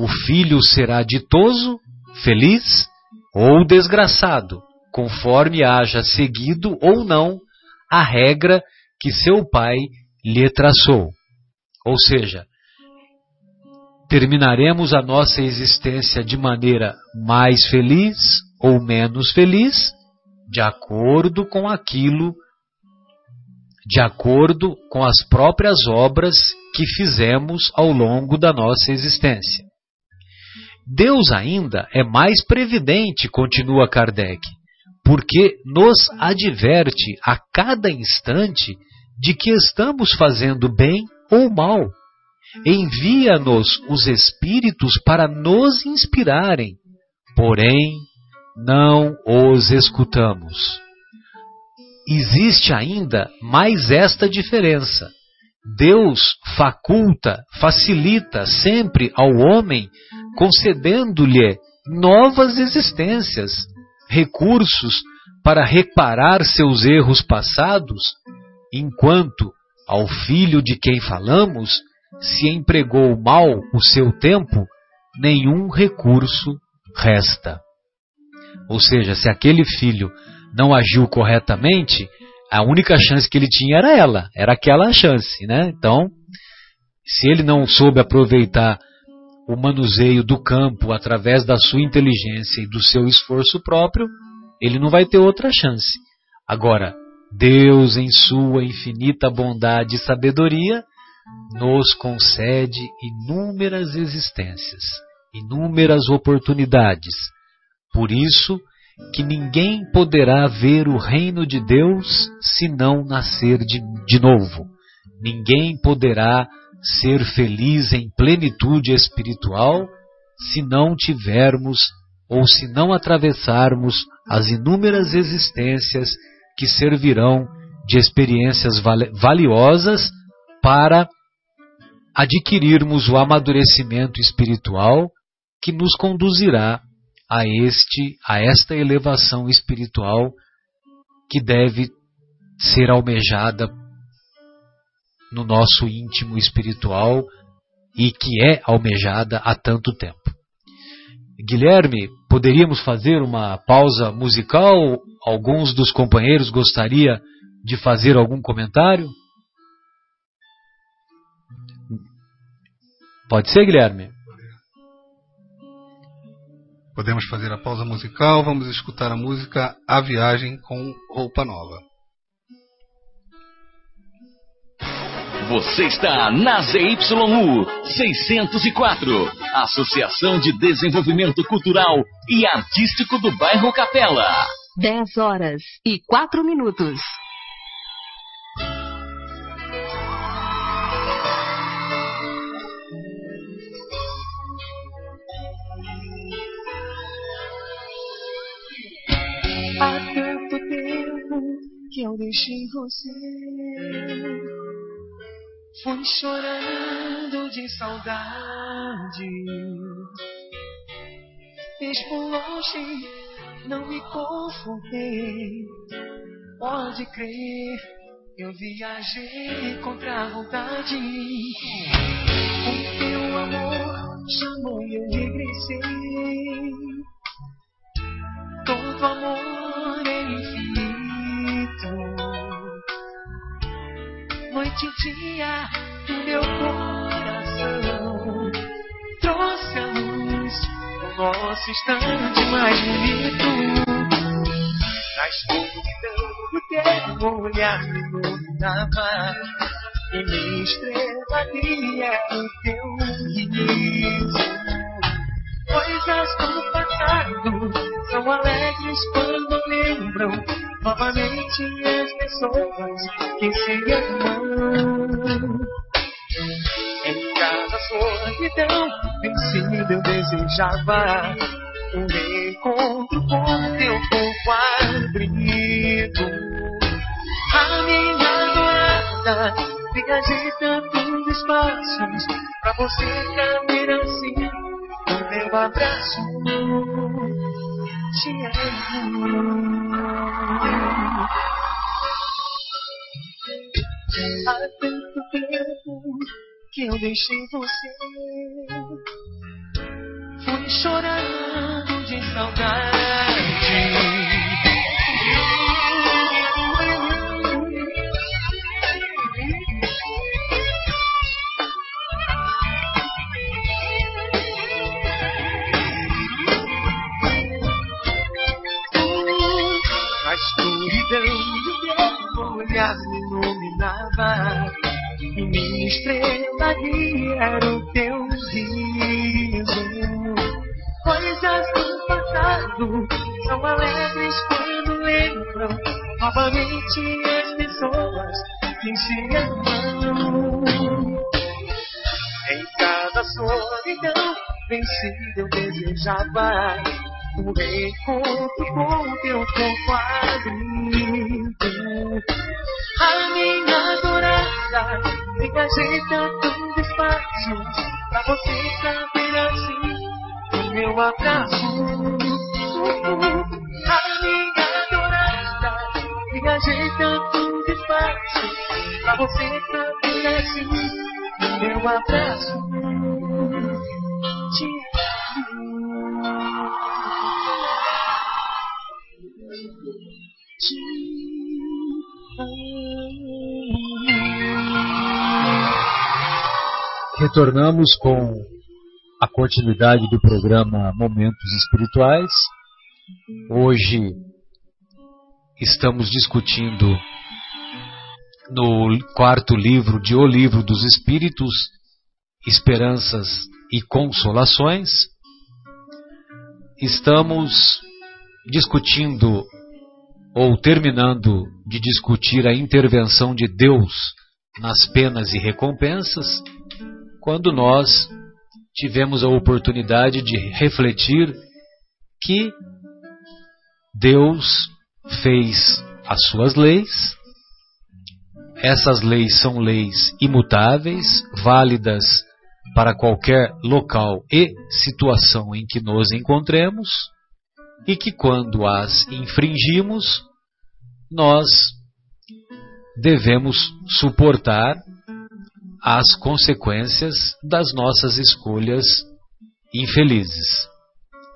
o filho será ditoso, feliz ou desgraçado, conforme haja seguido ou não a regra que seu pai lhe traçou. Ou seja, terminaremos a nossa existência de maneira mais feliz ou menos feliz, de acordo com aquilo, de acordo com as próprias obras que fizemos ao longo da nossa existência. Deus ainda é mais previdente, continua Kardec, porque nos adverte a cada instante de que estamos fazendo bem ou mal. Envia-nos os Espíritos para nos inspirarem, porém não os escutamos. Existe ainda mais esta diferença. Deus faculta, facilita sempre ao homem concedendo-lhe novas existências, recursos para reparar seus erros passados, enquanto ao filho de quem falamos, se empregou mal o seu tempo, nenhum recurso resta. Ou seja, se aquele filho não agiu corretamente, a única chance que ele tinha era ela, era aquela chance, né? Então, se ele não soube aproveitar o manuseio do campo através da sua inteligência e do seu esforço próprio, ele não vai ter outra chance. Agora, Deus, em sua infinita bondade e sabedoria, nos concede inúmeras existências, inúmeras oportunidades. Por isso que ninguém poderá ver o reino de Deus se não nascer de, de novo. Ninguém poderá ser feliz em plenitude espiritual se não tivermos ou se não atravessarmos as inúmeras existências que servirão de experiências valiosas para adquirirmos o amadurecimento espiritual que nos conduzirá a este a esta elevação espiritual que deve ser almejada no nosso íntimo espiritual e que é almejada há tanto tempo. Guilherme, poderíamos fazer uma pausa musical? Alguns dos companheiros gostaria de fazer algum comentário? Pode ser, Guilherme? Podemos fazer a pausa musical, vamos escutar a música A Viagem com Roupa Nova. Você está na ZYU 604, Associação de Desenvolvimento Cultural e Artístico do Bairro Capela. 10 horas e 4 minutos. que eu deixei você. Fui chorando de saudade. Mesmo longe, não me conformei. Pode crer, eu viajei contra a vontade. O teu amor chamou e eu regressei. Todo amor é infinito. noite e dia do meu coração. Nosso instante mais bonito. Na escuridão do teu olhar me iluminava. E minha estrela guia o teu riso. Coisas do passado são alegres quando lembram novamente as pessoas que se amam. Em cada solidão vencida eu desejava um encontro com teu corpo abrido. A minha adorada, viajei tantos espaços pra você caber assim no meu abraço. Te amo. Há tanto tempo que eu deixei você. Fui chorando de saudade. olhar me iluminava e minha estrela era o teu riso. Coisas do passado são alegres quando lembram novamente as pessoas que se amam. Em cada solidão vencida eu desejava um reencontro com teu corpo abrido. A minha adorada, viajei tantos espaços pra você saber assim o meu abraço. A minha adorada, viajei tantos espaços pra você saber assim o meu abraço. Te Retornamos com a continuidade do programa Momentos Espirituais. Hoje estamos discutindo no quarto livro de O Livro dos Espíritos, Esperanças e Consolações. Estamos discutindo ou terminando de discutir a intervenção de Deus nas penas e recompensas quando nós tivemos a oportunidade de refletir que Deus fez as suas leis, essas leis são leis imutáveis, válidas para qualquer local e situação em que nos encontremos, e que quando as infringimos, nós devemos suportar as consequências das nossas escolhas infelizes.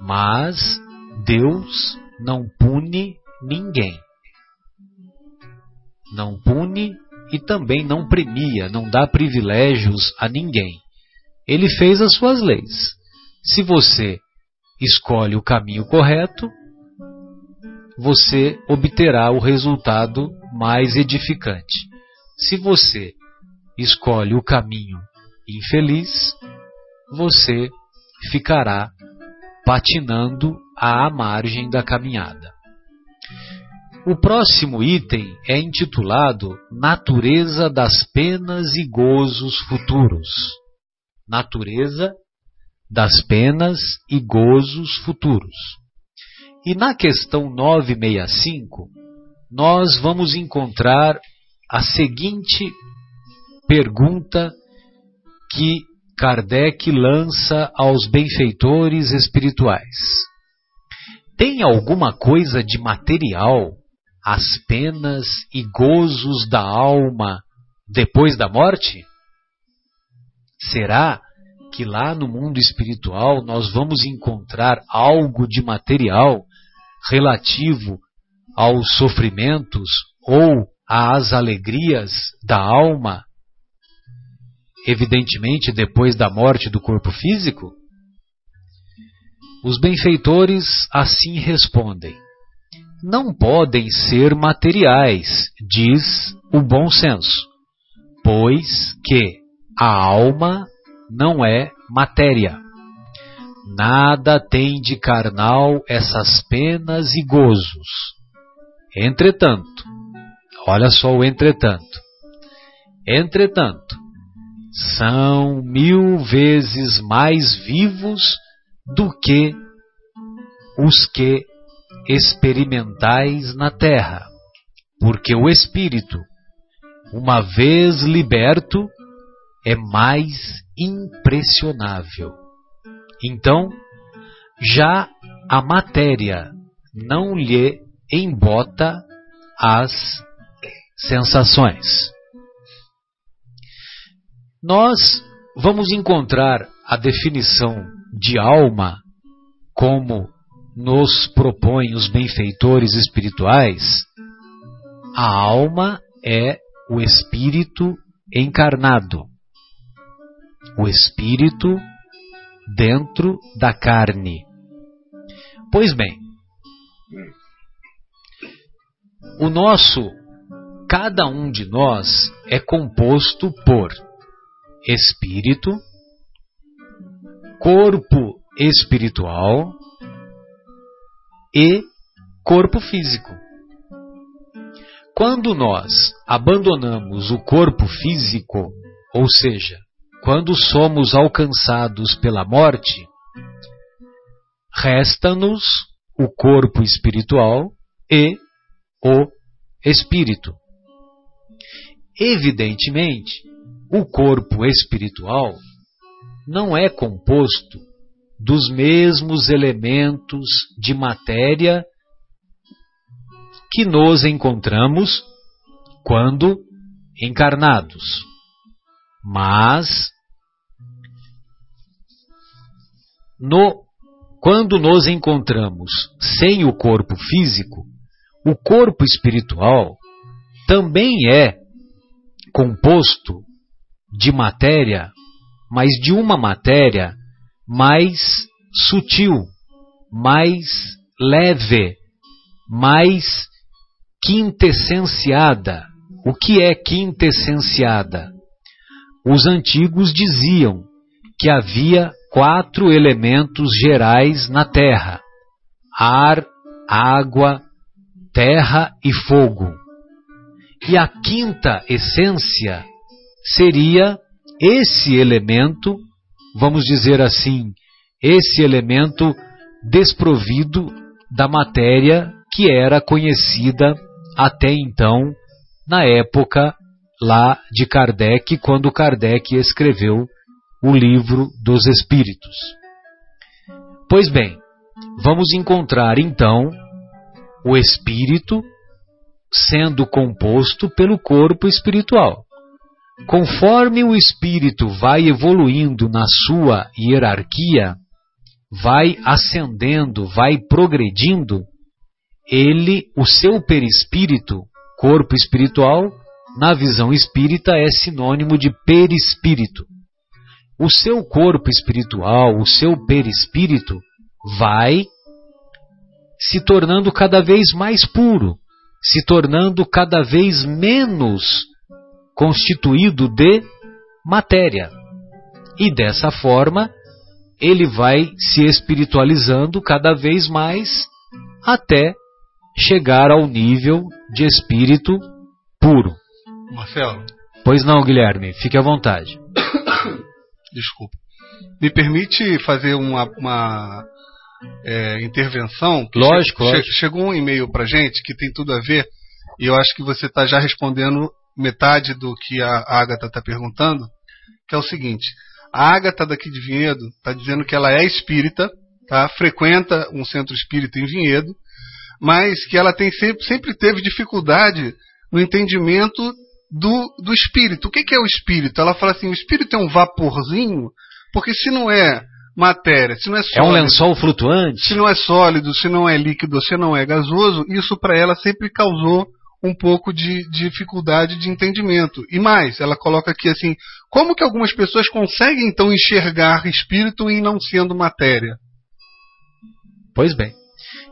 Mas Deus não pune ninguém. Não pune e também não premia, não dá privilégios a ninguém. Ele fez as suas leis. Se você escolhe o caminho correto, você obterá o resultado mais edificante. Se você escolhe o caminho infeliz, você ficará patinando à margem da caminhada. O próximo item é intitulado Natureza das penas e gozos futuros. Natureza das penas e gozos futuros. E na questão 965, nós vamos encontrar a seguinte pergunta que Kardec lança aos benfeitores espirituais: Tem alguma coisa de material as penas e gozos da alma depois da morte? Será que lá no mundo espiritual nós vamos encontrar algo de material relativo aos sofrimentos ou às alegrias da alma, evidentemente depois da morte do corpo físico? Os benfeitores assim respondem: não podem ser materiais, diz o bom senso, pois que a alma não é matéria. Nada tem de carnal essas penas e gozos. Entretanto, olha só o entretanto. Entretanto, são mil vezes mais vivos do que os que experimentais na terra, porque o espírito, uma vez liberto, é mais impressionável. Então, já a matéria não lhe embota as sensações. Nós vamos encontrar a definição de alma como nos propõem os benfeitores espirituais, a alma é o espírito encarnado, o espírito dentro da carne. Pois bem, o nosso, cada um de nós é composto por espírito, corpo espiritual, e corpo físico. Quando nós abandonamos o corpo físico, ou seja, quando somos alcançados pela morte, resta-nos o corpo espiritual e o espírito. Evidentemente, o corpo espiritual não é composto dos mesmos elementos de matéria que nos encontramos quando encarnados. Mas, no, quando nos encontramos sem o corpo físico, o corpo espiritual também é composto de matéria, mas de uma matéria mais sutil, mais leve, mais quintessenciada. O que é quintessenciada? Os antigos diziam que havia quatro elementos gerais na Terra: ar, água, terra e fogo. E a quinta essência seria esse elemento vamos dizer assim, esse elemento desprovido da matéria, que era conhecida até então, na época lá de Kardec, quando Kardec escreveu o livro dos Espíritos. Pois bem, vamos encontrar então o espírito sendo composto pelo corpo espiritual. Conforme o espírito vai evoluindo na sua hierarquia, vai ascendendo, vai progredindo, ele, o seu perispírito, corpo espiritual, na visão espírita é sinônimo de perispírito. O seu corpo espiritual, o seu perispírito, vai se tornando cada vez mais puro, se tornando cada vez menos constituído de matéria. E dessa forma, ele vai se espiritualizando cada vez mais até chegar ao nível de espírito puro. Marcelo. Pois não, Guilherme, fique à vontade. <coughs> Desculpa. Me permite fazer uma, uma é, intervenção? Lógico, che lógico. Chegou um e-mail pra gente que tem tudo a ver, e eu acho que você está já respondendo metade do que a Agatha está perguntando, que é o seguinte. A Agatha daqui de Vinhedo está dizendo que ela é espírita, tá? frequenta um centro espírita em Vinhedo, mas que ela tem sempre, sempre teve dificuldade no entendimento do, do espírito. O que, que é o espírito? Ela fala assim: o espírito é um vaporzinho, porque se não é matéria, se não é sólido, É um lençol flutuante? se não é sólido, se não é líquido, se não é gasoso, isso para ela sempre causou um pouco de dificuldade de entendimento. E mais, ela coloca aqui assim: como que algumas pessoas conseguem então enxergar espírito em não sendo matéria? Pois bem.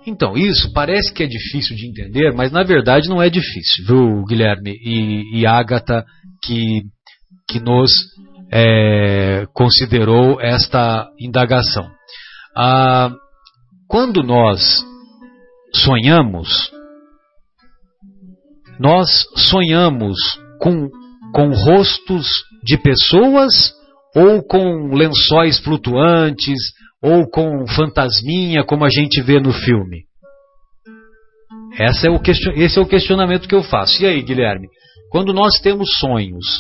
Então, isso parece que é difícil de entender, mas na verdade não é difícil, viu, Guilherme e, e Agatha, que, que nos é, considerou esta indagação. Ah, quando nós sonhamos, nós sonhamos com, com rostos de pessoas ou com lençóis flutuantes ou com fantasminha, como a gente vê no filme? É, o esse é o questionamento que eu faço. E aí, Guilherme? Quando nós temos sonhos,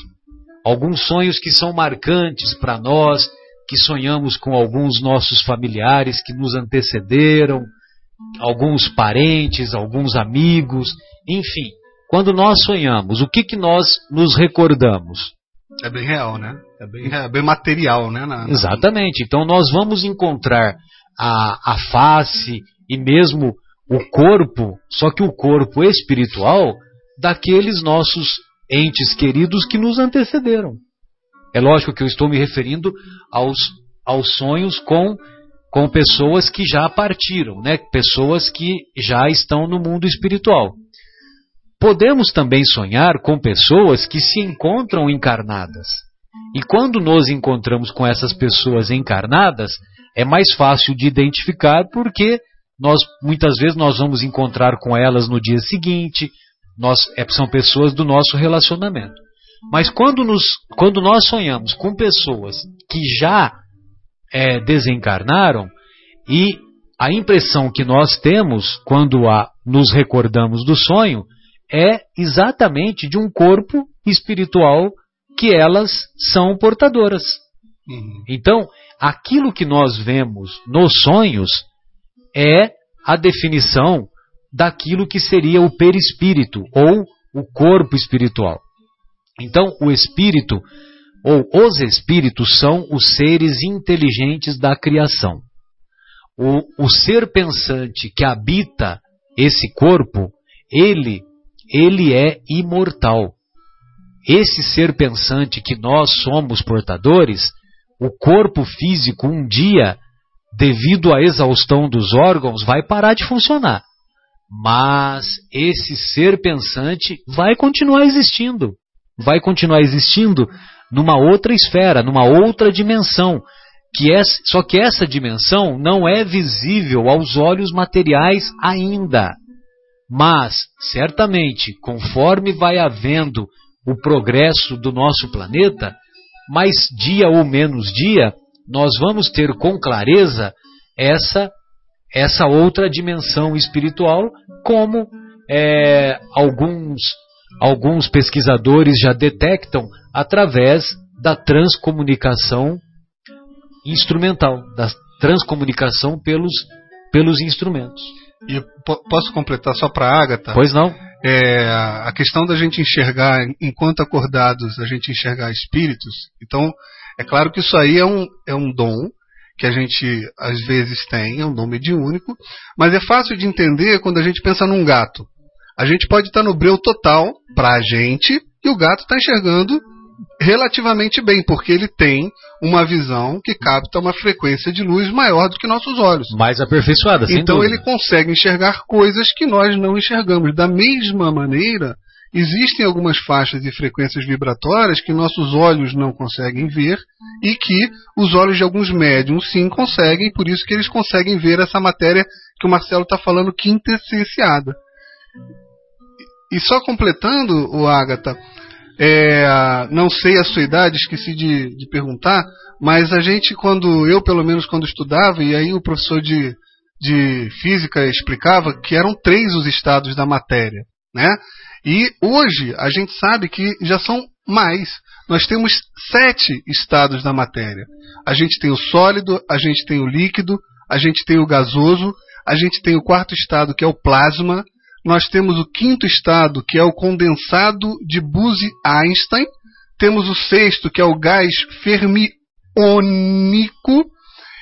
alguns sonhos que são marcantes para nós, que sonhamos com alguns nossos familiares que nos antecederam, alguns parentes, alguns amigos, enfim, quando nós sonhamos, o que, que nós nos recordamos? É bem real, né? É bem, é bem material, né? Na, na... Exatamente. Então nós vamos encontrar a, a face e mesmo o corpo, só que o corpo espiritual daqueles nossos entes queridos que nos antecederam. É lógico que eu estou me referindo aos, aos sonhos com, com pessoas que já partiram, né? pessoas que já estão no mundo espiritual. Podemos também sonhar com pessoas que se encontram encarnadas. E quando nos encontramos com essas pessoas encarnadas, é mais fácil de identificar porque nós muitas vezes nós vamos encontrar com elas no dia seguinte, nós, é, são pessoas do nosso relacionamento. Mas quando, nos, quando nós sonhamos com pessoas que já é, desencarnaram e a impressão que nós temos quando a, nos recordamos do sonho é exatamente de um corpo espiritual que elas são portadoras. Uhum. Então, aquilo que nós vemos nos sonhos é a definição daquilo que seria o perispírito ou o corpo espiritual. Então, o espírito ou os espíritos são os seres inteligentes da criação. O, o ser pensante que habita esse corpo, ele, ele é imortal. Esse ser pensante que nós somos portadores, o corpo físico um dia, devido à exaustão dos órgãos, vai parar de funcionar. Mas esse ser pensante vai continuar existindo. Vai continuar existindo numa outra esfera, numa outra dimensão. Que é, só que essa dimensão não é visível aos olhos materiais ainda. Mas, certamente, conforme vai havendo o progresso do nosso planeta, mais dia ou menos dia, nós vamos ter com clareza essa essa outra dimensão espiritual, como é, alguns, alguns pesquisadores já detectam através da transcomunicação instrumental, da transcomunicação pelos, pelos instrumentos. E posso completar só para a Agatha? Pois não. É, a questão da gente enxergar, enquanto acordados, a gente enxergar espíritos. Então, é claro que isso aí é um, é um dom que a gente às vezes tem, é um dom mediúnico, mas é fácil de entender quando a gente pensa num gato. A gente pode estar no breu total para a gente e o gato está enxergando relativamente bem, porque ele tem uma visão que capta uma frequência de luz maior do que nossos olhos. Mais aperfeiçoada, sem Então dúvida. ele consegue enxergar coisas que nós não enxergamos. Da mesma maneira, existem algumas faixas e frequências vibratórias que nossos olhos não conseguem ver e que os olhos de alguns médiums sim conseguem, por isso que eles conseguem ver essa matéria que o Marcelo está falando quintessenciada. E só completando, o Agatha, é, não sei a sua idade, esqueci de, de, perguntar, mas a gente, quando eu, pelo menos, quando estudava, e aí o professor de, de física explicava que eram três os estados da matéria, né? E hoje a gente sabe que já são mais. Nós temos sete estados da matéria. A gente tem o sólido, a gente tem o líquido, a gente tem o gasoso, a gente tem o quarto estado que é o plasma, nós temos o quinto estado, que é o condensado de Bose-Einstein, temos o sexto, que é o gás fermiônico,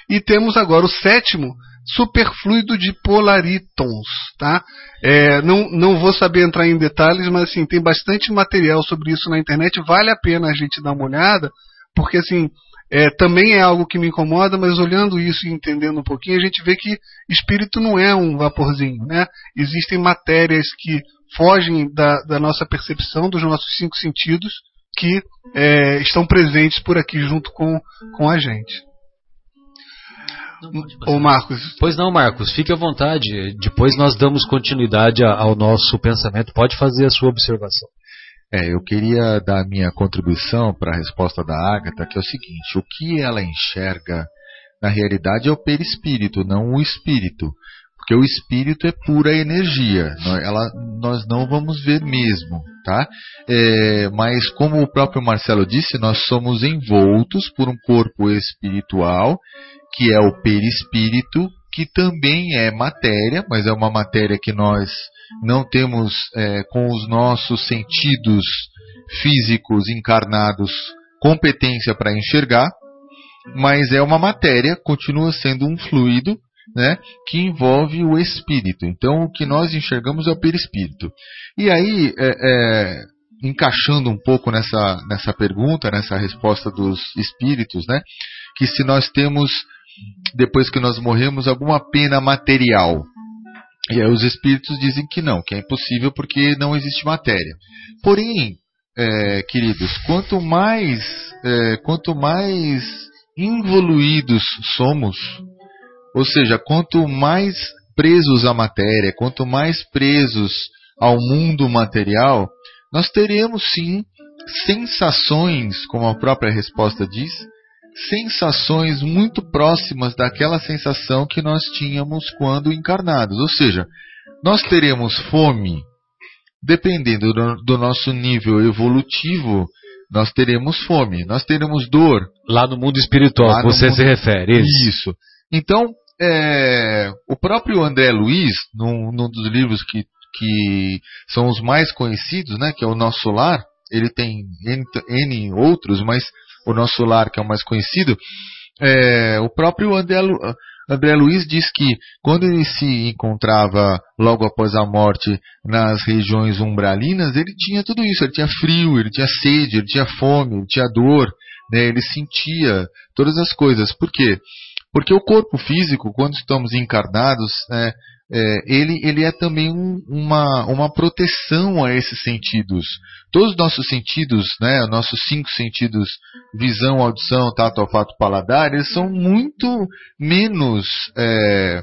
e temos agora o sétimo, superfluido de polaritons. Tá? É, não, não vou saber entrar em detalhes, mas assim, tem bastante material sobre isso na internet, vale a pena a gente dar uma olhada, porque assim, é, também é algo que me incomoda, mas olhando isso e entendendo um pouquinho, a gente vê que espírito não é um vaporzinho, né? Existem matérias que fogem da, da nossa percepção, dos nossos cinco sentidos, que é, estão presentes por aqui junto com, com a gente. Ô Marcos. Pois não, Marcos, fique à vontade. Depois nós damos continuidade ao nosso pensamento. Pode fazer a sua observação. É, eu queria dar a minha contribuição para a resposta da Ágata, que é o seguinte: o que ela enxerga na realidade é o perispírito, não o espírito. Porque o espírito é pura energia, ela, nós não vamos ver mesmo, tá? É, mas como o próprio Marcelo disse, nós somos envoltos por um corpo espiritual, que é o perispírito, que também é matéria, mas é uma matéria que nós não temos é, com os nossos sentidos físicos encarnados competência para enxergar, mas é uma matéria, continua sendo um fluido, né, que envolve o espírito. Então, o que nós enxergamos é o perispírito. E aí, é, é, encaixando um pouco nessa, nessa pergunta, nessa resposta dos espíritos, né, que se nós temos, depois que nós morremos, alguma pena material, e aí os espíritos dizem que não, que é impossível porque não existe matéria. Porém, é, queridos, quanto mais, é, quanto mais involuídos somos, ou seja, quanto mais presos à matéria, quanto mais presos ao mundo material, nós teremos sim sensações, como a própria resposta diz, sensações muito próximas daquela sensação que nós tínhamos quando encarnados. Ou seja, nós teremos fome, dependendo do, do nosso nível evolutivo, nós teremos fome, nós teremos dor. Lá no mundo espiritual, que você mundo... se refere. Isso. isso. Então, é, o próprio André Luiz, num, num dos livros que, que são os mais conhecidos, né, que é o Nosso Lar, ele tem N, N outros, mas o nosso lar, que é o mais conhecido, é, o próprio André, André Luiz diz que quando ele se encontrava logo após a morte nas regiões umbralinas, ele tinha tudo isso, ele tinha frio, ele tinha sede, ele tinha fome, ele tinha dor, né, ele sentia todas as coisas. Por quê? Porque o corpo físico, quando estamos encarnados, né, é, ele, ele é também um, uma, uma proteção a esses sentidos. Todos os nossos sentidos, né, nossos cinco sentidos, visão, audição, tato, olfato, paladar, eles são muito menos é,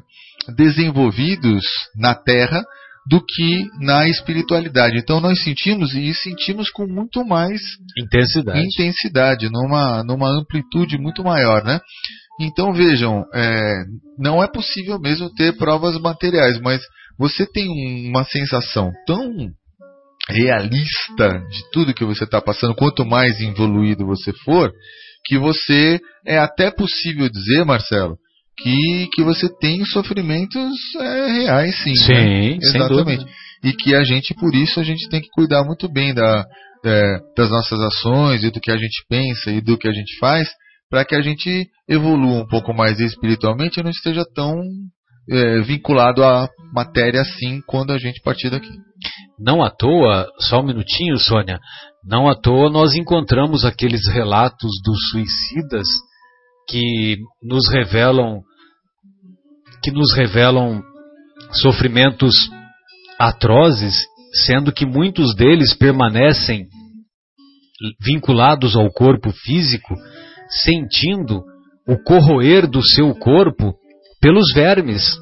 desenvolvidos na Terra do que na espiritualidade. Então nós sentimos e sentimos com muito mais intensidade, intensidade numa, numa amplitude muito maior, né? Então vejam, é, não é possível mesmo ter provas materiais, mas você tem uma sensação tão realista de tudo que você está passando, quanto mais evoluído você for, que você é até possível dizer, Marcelo, que, que você tem sofrimentos é, reais, sim. Sim, né? exatamente. E que a gente, por isso, a gente tem que cuidar muito bem da, é, das nossas ações e do que a gente pensa e do que a gente faz, para que a gente evolua um pouco mais espiritualmente e não esteja tão é, vinculado à matéria assim quando a gente partir daqui. Não à toa, só um minutinho, Sônia, não à toa nós encontramos aqueles relatos dos suicidas que nos revelam que nos revelam sofrimentos atrozes, sendo que muitos deles permanecem vinculados ao corpo físico, sentindo o corroer do seu corpo pelos vermes,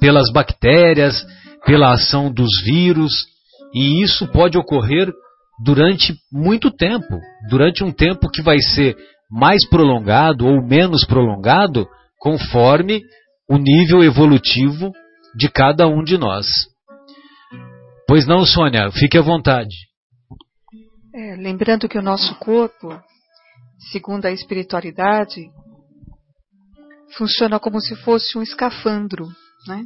pelas bactérias, pela ação dos vírus, e isso pode ocorrer durante muito tempo, durante um tempo que vai ser mais prolongado ou menos prolongado, conforme o nível evolutivo de cada um de nós. Pois não, Sônia, fique à vontade. É, lembrando que o nosso corpo, segundo a espiritualidade, funciona como se fosse um escafandro, né?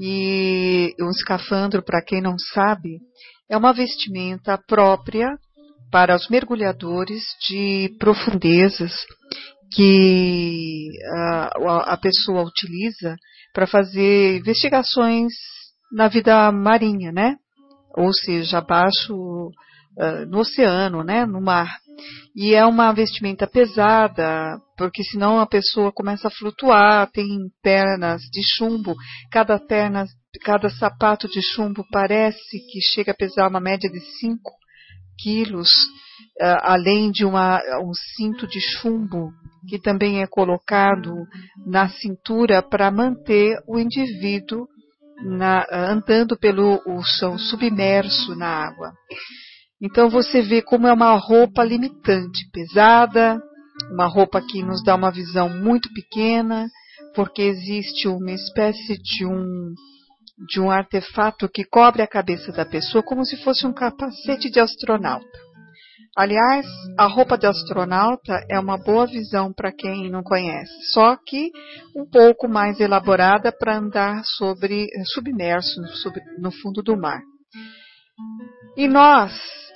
E um escafandro, para quem não sabe, é uma vestimenta própria para os mergulhadores de profundezas que a, a pessoa utiliza para fazer investigações na vida marinha, né? Ou seja, abaixo uh, no oceano, né? No mar. E é uma vestimenta pesada, porque senão a pessoa começa a flutuar, tem pernas de chumbo, cada perna, cada sapato de chumbo parece que chega a pesar uma média de 5 quilos, uh, além de uma, um cinto de chumbo que também é colocado na cintura para manter o indivíduo na, andando pelo o chão submerso na água. Então você vê como é uma roupa limitante, pesada, uma roupa que nos dá uma visão muito pequena, porque existe uma espécie de um de um artefato que cobre a cabeça da pessoa como se fosse um capacete de astronauta. Aliás, a roupa de astronauta é uma boa visão para quem não conhece, só que um pouco mais elaborada para andar sobre submerso sobre, no fundo do mar. E nós,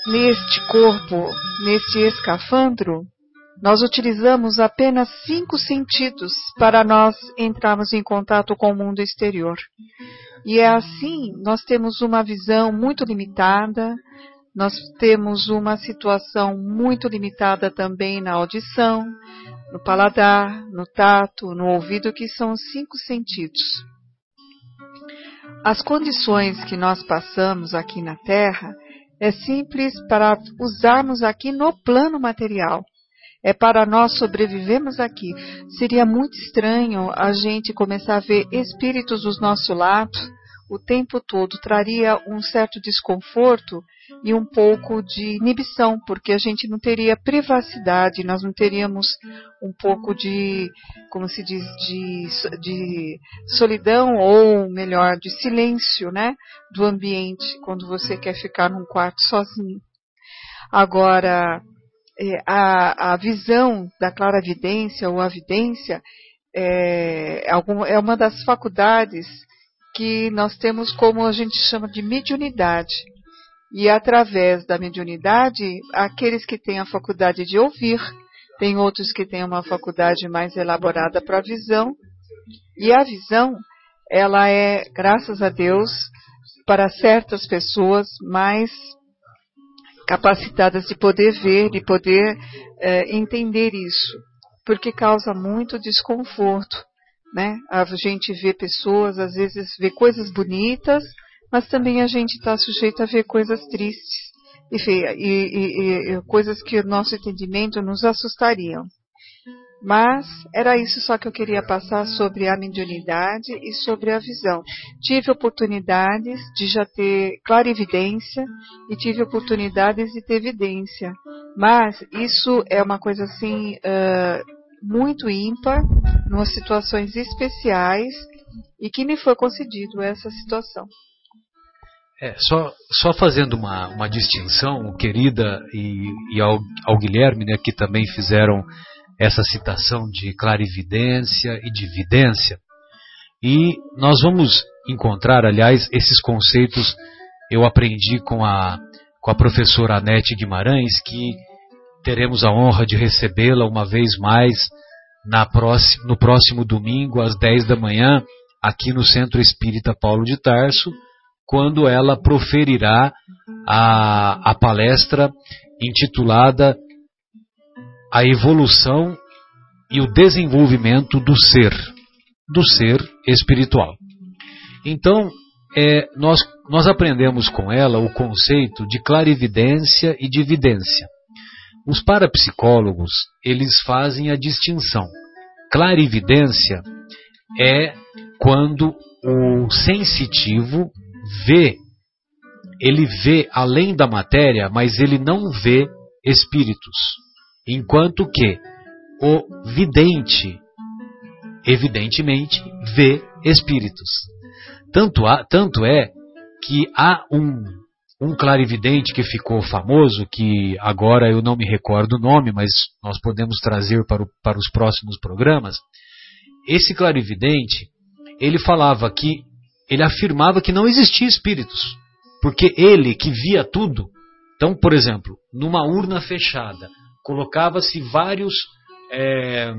neste corpo, neste escafandro, nós utilizamos apenas cinco sentidos para nós entrarmos em contato com o mundo exterior. E é assim, nós temos uma visão muito limitada, nós temos uma situação muito limitada também na audição, no paladar, no tato, no ouvido, que são os cinco sentidos. As condições que nós passamos aqui na Terra é simples para usarmos aqui no plano material. É para nós sobrevivermos aqui. Seria muito estranho a gente começar a ver espíritos dos nossos lados o tempo todo. Traria um certo desconforto e um pouco de inibição, porque a gente não teria privacidade, nós não teríamos um pouco de, como se diz, de, de solidão ou melhor, de silêncio, né, do ambiente quando você quer ficar num quarto sozinho. Agora, é, a, a visão da claravidência ou a vidência é, é uma das faculdades que nós temos como a gente chama de mediunidade. E através da mediunidade, aqueles que têm a faculdade de ouvir, tem outros que têm uma faculdade mais elaborada para a visão. E a visão, ela é, graças a Deus, para certas pessoas mais capacitadas de poder ver, de poder é, entender isso, porque causa muito desconforto, né? A gente vê pessoas, às vezes vê coisas bonitas, mas também a gente está sujeito a ver coisas tristes e, e, e, coisas que o nosso entendimento nos assustariam. Mas era isso só que eu queria passar sobre a mediunidade e sobre a visão. Tive oportunidades de já ter clarividência e tive oportunidades de ter evidência. Mas isso é uma coisa assim uh, muito ímpar, em situações especiais, e que me foi concedido essa situação. É, só, só fazendo uma, uma distinção, querida e, e ao, ao, Guilherme, né, que também fizeram essa citação de clarividência e de vidência. E nós vamos encontrar, aliás, esses conceitos eu aprendi com a, com a professora Anete Guimarães, que teremos a honra de recebê-la uma vez mais na próxima, no próximo domingo, às 10 da manhã, aqui no Centro Espírita Paulo de Tarso, quando ela proferirá a, a palestra intitulada A Evolução e o Desenvolvimento do Ser, do Ser Espiritual. Então, é, nós, nós aprendemos com ela o conceito de clarividência e de vidência. Os parapsicólogos, eles fazem a distinção. Clarividência é quando o sensitivo vê, ele vê além da matéria, mas ele não vê espíritos. Enquanto que o vidente, evidentemente, vê espíritos. Tanto, há, tanto é que há um, um clarividente que ficou famoso, que agora eu não me recordo o nome, mas nós podemos trazer para, o, para os próximos programas. Esse clarividente, ele falava que ele afirmava que não existia espíritos, porque ele que via tudo. Então, por exemplo, numa urna fechada, colocava-se vários é,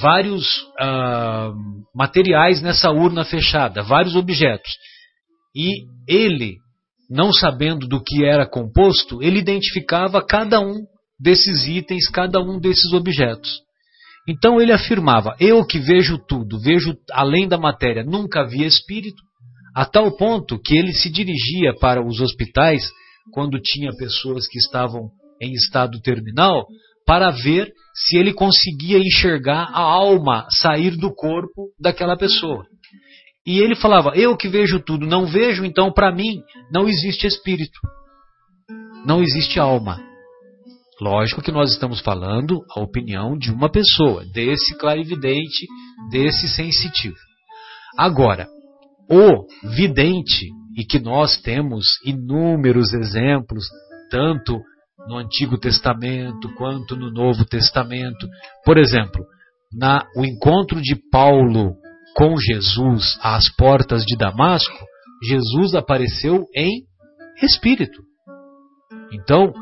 vários ah, materiais nessa urna fechada, vários objetos. E ele, não sabendo do que era composto, ele identificava cada um desses itens, cada um desses objetos. Então ele afirmava: Eu que vejo tudo, vejo além da matéria, nunca vi espírito, a tal ponto que ele se dirigia para os hospitais quando tinha pessoas que estavam em estado terminal para ver se ele conseguia enxergar a alma sair do corpo daquela pessoa. E ele falava: Eu que vejo tudo, não vejo, então para mim não existe espírito, não existe alma. Lógico que nós estamos falando a opinião de uma pessoa, desse clarividente, desse sensitivo. Agora, o vidente, e que nós temos inúmeros exemplos, tanto no Antigo Testamento quanto no Novo Testamento. Por exemplo, na o encontro de Paulo com Jesus às portas de Damasco, Jesus apareceu em espírito. Então,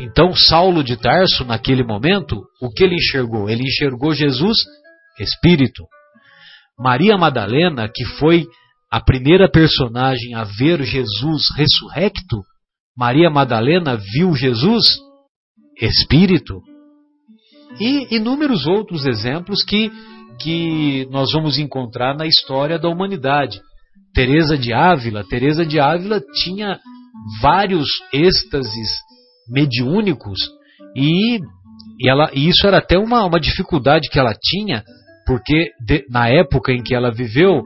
então, Saulo de Tarso, naquele momento, o que ele enxergou? Ele enxergou Jesus espírito. Maria Madalena, que foi a primeira personagem a ver Jesus ressurrecto, Maria Madalena viu Jesus espírito. E inúmeros outros exemplos que, que nós vamos encontrar na história da humanidade. Teresa de Ávila, Teresa de Ávila tinha vários êxtases mediúnicos e, e, ela, e isso era até uma, uma dificuldade que ela tinha, porque de, na época em que ela viveu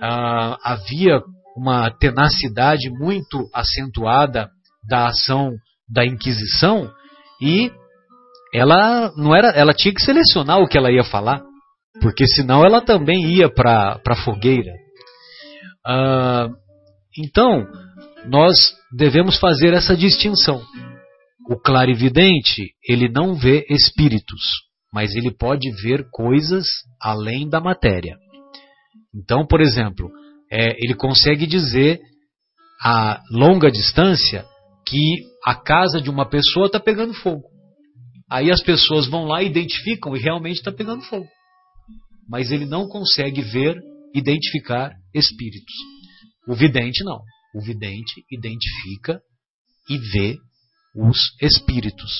ah, havia uma tenacidade muito acentuada da ação da Inquisição e ela não era, ela tinha que selecionar o que ela ia falar, porque senão ela também ia para a fogueira. Ah, então nós devemos fazer essa distinção. O clarividente, ele não vê espíritos, mas ele pode ver coisas além da matéria. Então, por exemplo, é, ele consegue dizer a longa distância que a casa de uma pessoa está pegando fogo. Aí as pessoas vão lá e identificam e realmente está pegando fogo. Mas ele não consegue ver, identificar espíritos. O vidente não. O vidente identifica e vê os espíritos.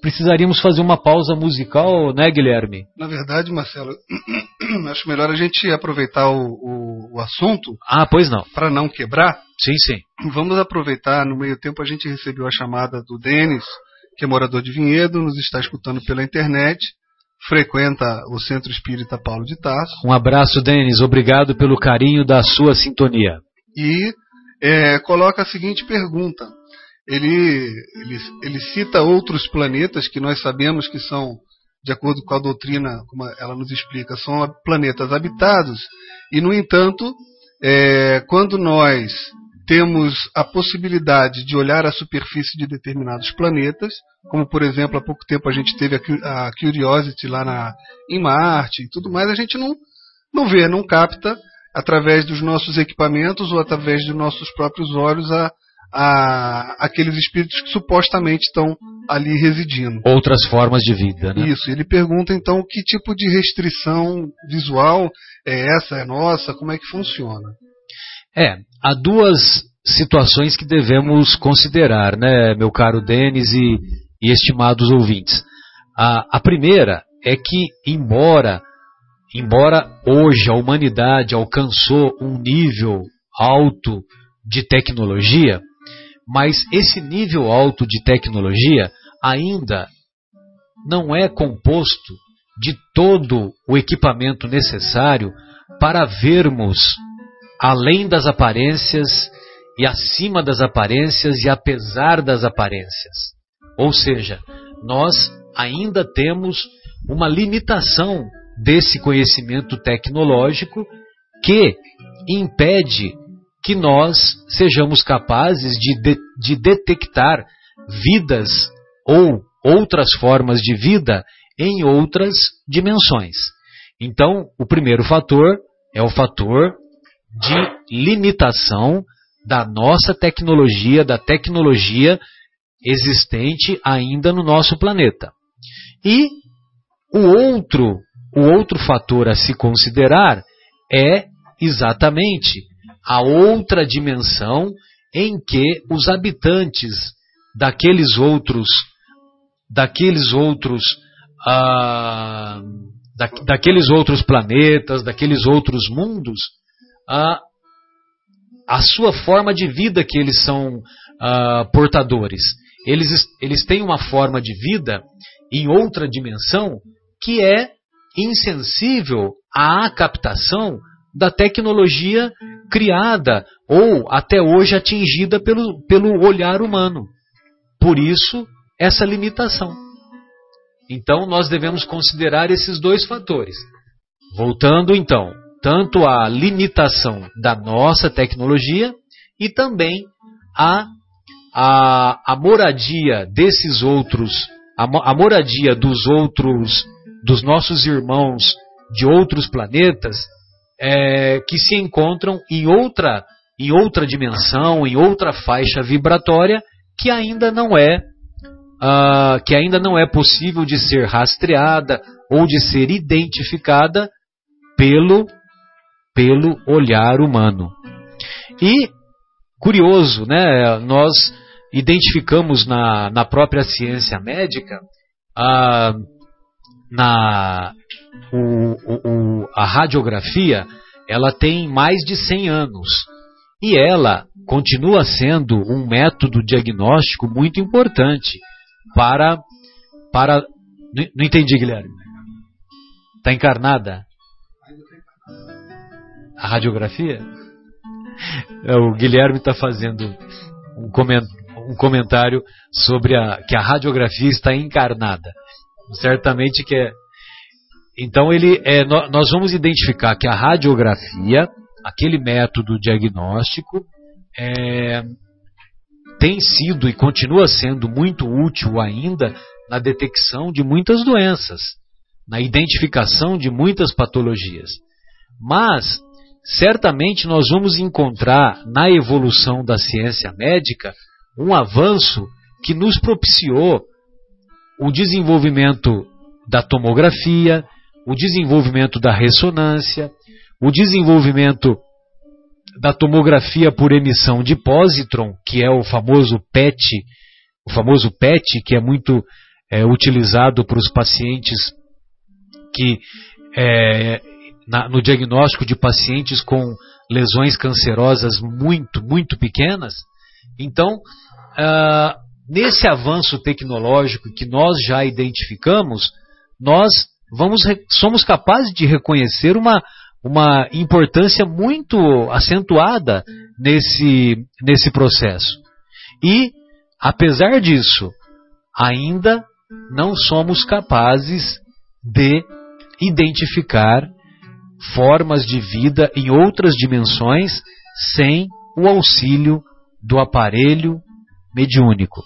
Precisaríamos fazer uma pausa musical, né, Guilherme? Na verdade, Marcelo, <coughs> acho melhor a gente aproveitar o, o, o assunto. Ah, pois não. Para não quebrar. Sim, sim. Vamos aproveitar, no meio tempo a gente recebeu a chamada do Denis, que é morador de Vinhedo, nos está escutando pela internet, frequenta o Centro Espírita Paulo de Tarso. Um abraço, Denis, obrigado pelo carinho da sua sintonia. E é, coloca a seguinte pergunta ele, ele, ele cita outros planetas que nós sabemos que são de acordo com a doutrina, como ela nos explica, são planetas habitados, e, no entanto, é, quando nós temos a possibilidade de olhar a superfície de determinados planetas, como por exemplo há pouco tempo a gente teve a, Curiosity lá na, em Marte e tudo mais, a gente não, não vê, não capta através dos nossos equipamentos ou através dos nossos próprios olhos a, a, aqueles espíritos que supostamente estão ali residindo. Outras formas de vida, né? Isso. Ele pergunta então que tipo de restrição visual é essa, é nossa, como é que funciona? É, há duas situações que devemos considerar, né, meu caro Denis e, e estimados ouvintes. A, a primeira é que, embora, embora hoje a humanidade alcançou um nível alto de tecnologia, mas esse nível alto de tecnologia ainda não é composto de todo o equipamento necessário para vermos além das aparências e acima das aparências e apesar das aparências. Ou seja, nós ainda temos uma limitação desse conhecimento tecnológico que impede que nós sejamos capazes de, de, de detectar vidas ou outras formas de vida em outras dimensões. Então, o primeiro fator é o fator de limitação da nossa tecnologia, da tecnologia existente ainda no nosso planeta. E o outro, o outro fator a se considerar é exatamente a outra dimensão em que os habitantes daqueles outros daqueles outros ah, da, daqueles outros planetas, daqueles outros mundos, ah, a sua forma de vida que eles são ah, portadores. Eles, eles têm uma forma de vida em outra dimensão que é insensível à captação da tecnologia criada ou até hoje atingida pelo, pelo olhar humano. Por isso, essa limitação. Então, nós devemos considerar esses dois fatores. Voltando então, tanto à limitação da nossa tecnologia e também a, a, a moradia desses outros, a, a moradia dos outros, dos nossos irmãos de outros planetas é, que se encontram em outra, em outra dimensão, em outra faixa vibratória que ainda não é uh, que ainda não é possível de ser rastreada ou de ser identificada pelo pelo olhar humano. E curioso, né? Nós identificamos na, na própria ciência médica uh, na o, o, a radiografia ela tem mais de 100 anos. E ela continua sendo um método diagnóstico muito importante para para não, não entendi Guilherme. Está encarnada? A radiografia? É, o Guilherme está fazendo um comentário sobre a, que a radiografia está encarnada certamente que é então ele é, nós vamos identificar que a radiografia, aquele método diagnóstico, é, tem sido e continua sendo muito útil ainda na detecção de muitas doenças, na identificação de muitas patologias. Mas certamente nós vamos encontrar na evolução da ciência médica um avanço que nos propiciou o desenvolvimento da tomografia, o desenvolvimento da ressonância, o desenvolvimento da tomografia por emissão de positron, que é o famoso PET, o famoso PET, que é muito é, utilizado para os pacientes que é, na, no diagnóstico de pacientes com lesões cancerosas muito, muito pequenas. Então, uh, nesse avanço tecnológico que nós já identificamos, nós vamos, somos capazes de reconhecer uma, uma importância muito acentuada nesse, nesse processo. E, apesar disso, ainda não somos capazes de identificar formas de vida em outras dimensões sem o auxílio do aparelho mediúnico.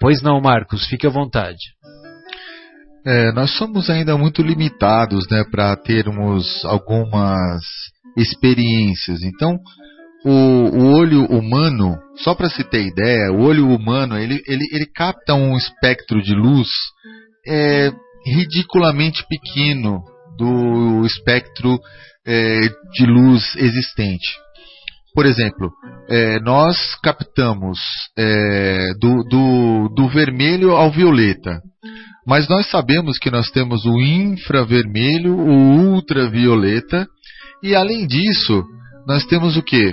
Pois não, Marcos, fique à vontade. É, nós somos ainda muito limitados né, para termos algumas experiências. Então, o, o olho humano, só para se ter ideia, o olho humano ele, ele, ele capta um espectro de luz é, ridiculamente pequeno do espectro é, de luz existente. Por exemplo, é, nós captamos é, do, do, do vermelho ao violeta. Mas nós sabemos que nós temos o infravermelho, o ultravioleta, e além disso, nós temos o que?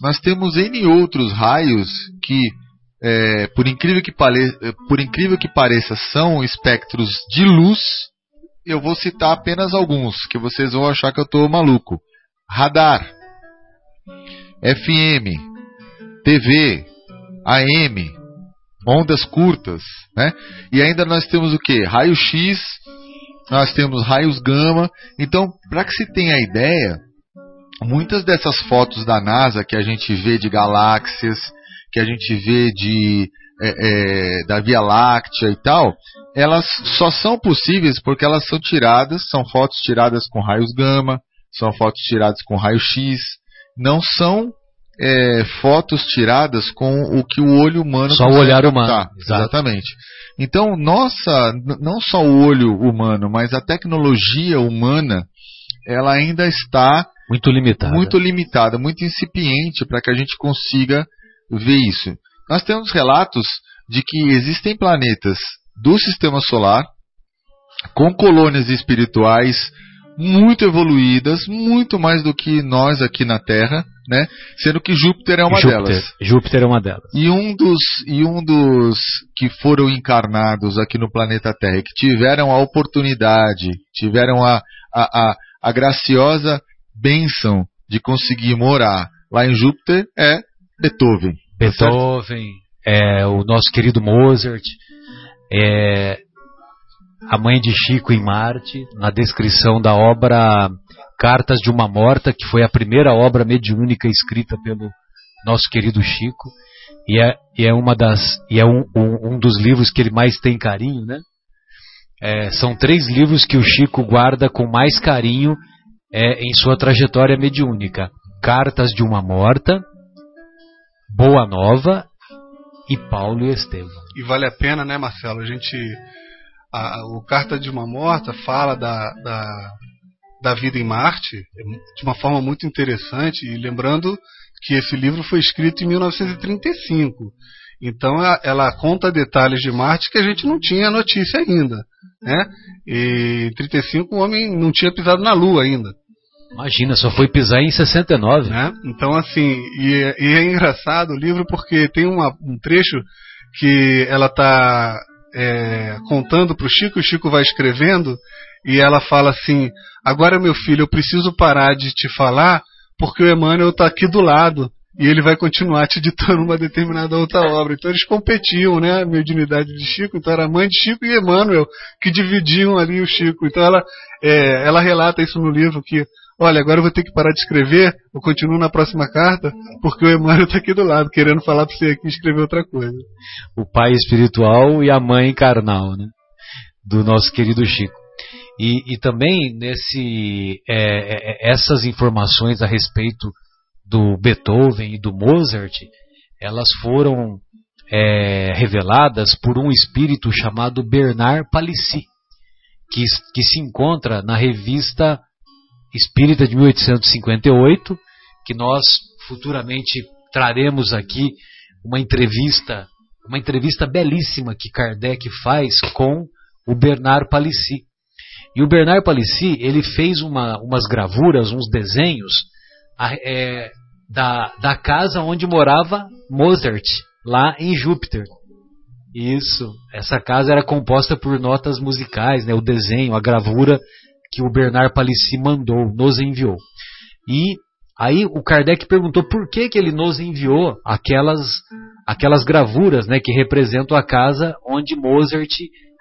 Nós temos N outros raios que, é, por, incrível que pare... por incrível que pareça, são espectros de luz. Eu vou citar apenas alguns, que vocês vão achar que eu estou maluco. Radar, FM, TV, AM, ondas curtas, né? E ainda nós temos o que? Raio X, nós temos raios gama. Então, para que se tenha ideia, muitas dessas fotos da NASA que a gente vê de galáxias, que a gente vê de é, é, da Via Láctea e tal, elas só são possíveis porque elas são tiradas, são fotos tiradas com raios gama, são fotos tiradas com raio X, não são é, fotos tiradas com o que o olho humano só o olhar humano. Exatamente. Então nossa não só o olho humano mas a tecnologia humana ela ainda está muito limitada. muito limitada muito incipiente para que a gente consiga ver isso. Nós temos relatos de que existem planetas do sistema solar com colônias espirituais muito evoluídas, muito mais do que nós aqui na Terra, né? Sendo que Júpiter é uma Júpiter, delas. Júpiter é uma delas. E um dos e um dos que foram encarnados aqui no planeta Terra, que tiveram a oportunidade, tiveram a, a, a, a graciosa bênção de conseguir morar lá em Júpiter é Beethoven. Tá Beethoven, é, o nosso querido Mozart, é, a mãe de Chico em Marte, na descrição da obra Cartas de uma Morta, que foi a primeira obra mediúnica escrita pelo nosso querido Chico, e é, e é uma das e é um, um, um, dos livros que ele mais tem carinho, né? É, são três livros que o Chico guarda com mais carinho é, em sua trajetória mediúnica: Cartas de uma Morta, Boa Nova e Paulo e Estevão. E vale a pena, né, Marcelo? A gente a, o Carta de uma Morta fala da, da, da vida em Marte de uma forma muito interessante, e lembrando que esse livro foi escrito em 1935. Então ela conta detalhes de Marte que a gente não tinha notícia ainda. Né? E em 35 o homem não tinha pisado na Lua ainda. Imagina, só foi pisar em 69. Né? Então, assim, e, é, e é engraçado o livro porque tem uma, um trecho que ela está é, contando para o Chico, o Chico vai escrevendo e ela fala assim: Agora, meu filho, eu preciso parar de te falar porque o Emmanuel está aqui do lado e ele vai continuar te ditando uma determinada outra obra. Então eles competiam, né? A mediunidade de Chico, então era a mãe de Chico e Emmanuel que dividiam ali o Chico. Então ela, é, ela relata isso no livro que olha, agora eu vou ter que parar de escrever, eu continuo na próxima carta, porque o Emmanuel está aqui do lado, querendo falar para você aqui escrever outra coisa. O pai espiritual e a mãe carnal, né? Do nosso querido Chico. E, e também nesse é, é, essas informações a respeito do Beethoven e do Mozart, elas foram é, reveladas por um espírito chamado Bernard Palissy, que, que se encontra na revista Espírita de 1858, que nós futuramente traremos aqui uma entrevista, uma entrevista belíssima que Kardec faz com o Bernard Palissy. E o Bernard Palissy, ele fez uma, umas gravuras, uns desenhos é, da, da casa onde morava Mozart, lá em Júpiter. Isso, essa casa era composta por notas musicais, né, o desenho, a gravura que o Bernard Palissy mandou, nos enviou. E aí o Kardec perguntou por que, que ele nos enviou aquelas, aquelas gravuras né, que representam a casa onde Mozart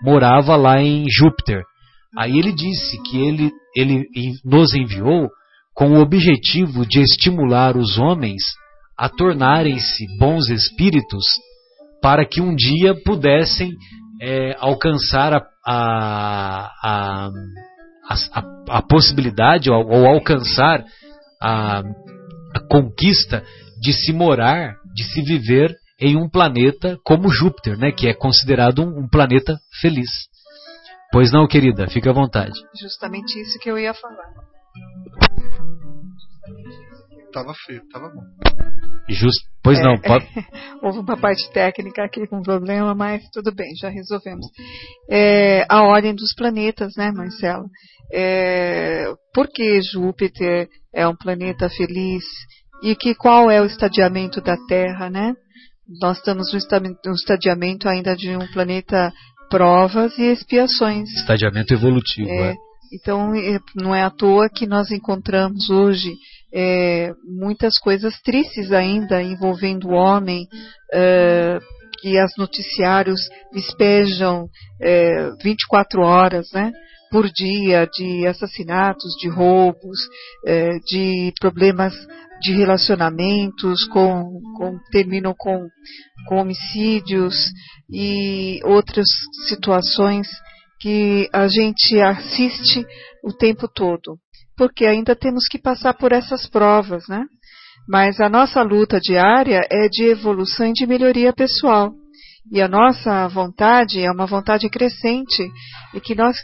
morava lá em Júpiter. Aí ele disse que ele, ele nos enviou com o objetivo de estimular os homens a tornarem-se bons espíritos para que um dia pudessem é, alcançar a, a, a, a, a possibilidade ou, ou alcançar a, a conquista de se morar, de se viver em um planeta como Júpiter, né, que é considerado um, um planeta feliz. Pois não, querida, fica à vontade. Justamente isso que eu ia falar. Tava feio, tava bom. Just, pois É, não, pode, <laughs> Houve uma parte técnica aqui com problema, mas tudo bem, já resolvemos. É, a ordem dos planetas, né, Marcelo? É, por que Júpiter é um planeta feliz e que qual é o estadiamento da Terra, né? Nós estamos no esta- no estadiamento ainda de um planeta provas e expiações. estadiamento evolutivo. É, é. então, é, não é à toa que nós encontramos hoje é, muitas coisas tristes ainda envolvendo o homem, é, que as noticiários despejam é, 24 horas, né? Por dia de assassinatos, de roubos, é, de problemas de relacionamentos, com, com- terminam com, com homicídios e outras situações que a gente assiste o tempo todo, porque ainda temos que passar por essas provas, né? Mas a nossa luta diária é de evolução e de melhoria pessoal. E a nossa vontade é uma vontade crescente e que nós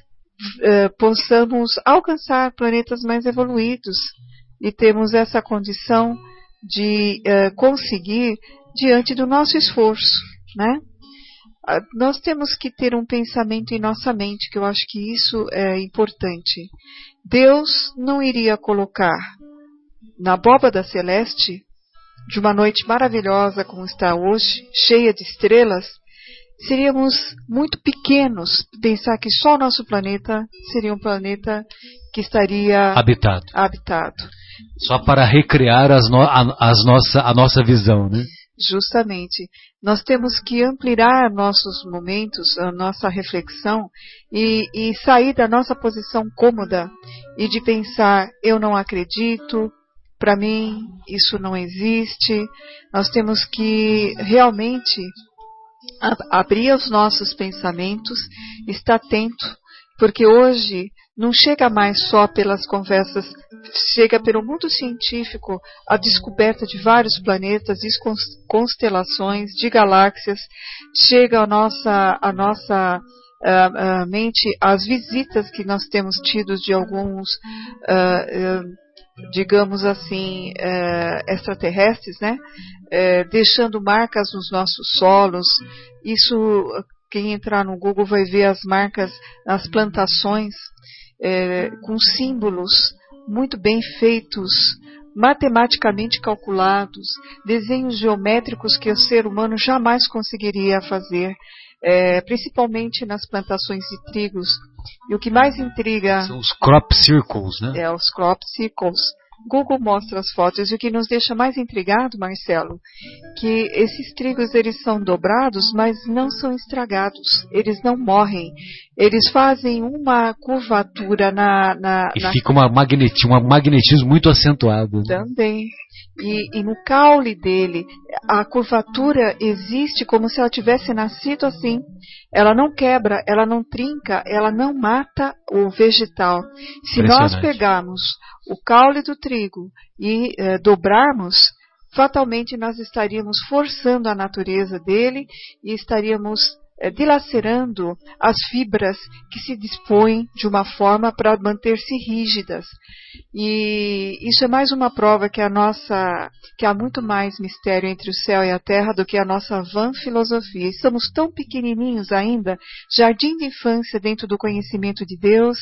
eh, possamos alcançar planetas mais evoluídos e temos essa condição de eh, conseguir diante do nosso esforço, né? Ah, nós temos que ter um pensamento em nossa mente, que eu acho que isso é importante. Deus não iria colocar na abóbada celeste, de uma noite maravilhosa como está hoje, cheia de estrelas, seríamos muito pequenos pensar que só o nosso planeta seria um planeta que estaria Habitado. habitado. Só para recriar as no- a, as nossa, a nossa visão, né? Justamente. Nós temos que ampliar nossos momentos, a nossa reflexão e, e sair da nossa posição cômoda e de pensar, eu não acredito, para mim isso não existe. Nós temos que realmente abrir os nossos pensamentos, estar atento, porque hoje não chega mais só pelas conversas, chega pelo mundo científico a descoberta de vários planetas, de cons- constelações, de galáxias, chega a nossa, a nossa ah, ah, mente as visitas que nós temos tido de alguns, ah, digamos assim, eh, extraterrestres, né? Eh, deixando marcas nos nossos solos. Isso, quem entrar no Google vai ver as marcas nas plantações eh, com símbolos muito bem feitos, matematicamente calculados, desenhos geométricos que o ser humano jamais conseguiria fazer, eh, principalmente nas plantações de trigos. E o que mais intriga São os crop circles, né? é os crop circles. Google mostra as fotos e o que nos deixa mais intrigado, Marcelo, que esses trigos eles são dobrados, mas não são estragados. Eles não morrem. Eles fazem uma curvatura na, na, E na fica uma magneti um magnetismo muito acentuado. né? também. E, e no caule dele, a curvatura existe como se ela tivesse nascido assim. Ela não quebra, ela não trinca, ela não mata o vegetal. Se nós pegarmos o caule do trigo e eh, dobrarmos, fatalmente nós estaríamos forçando a natureza dele e estaríamos dilacerando as fibras que se dispõem de uma forma para manter-se rígidas. E isso é mais uma prova que a nossa, que há muito mais mistério entre o céu e a terra do que a nossa vã filosofia. Estamos tão pequenininhos ainda, jardim de infância dentro do conhecimento de Deus,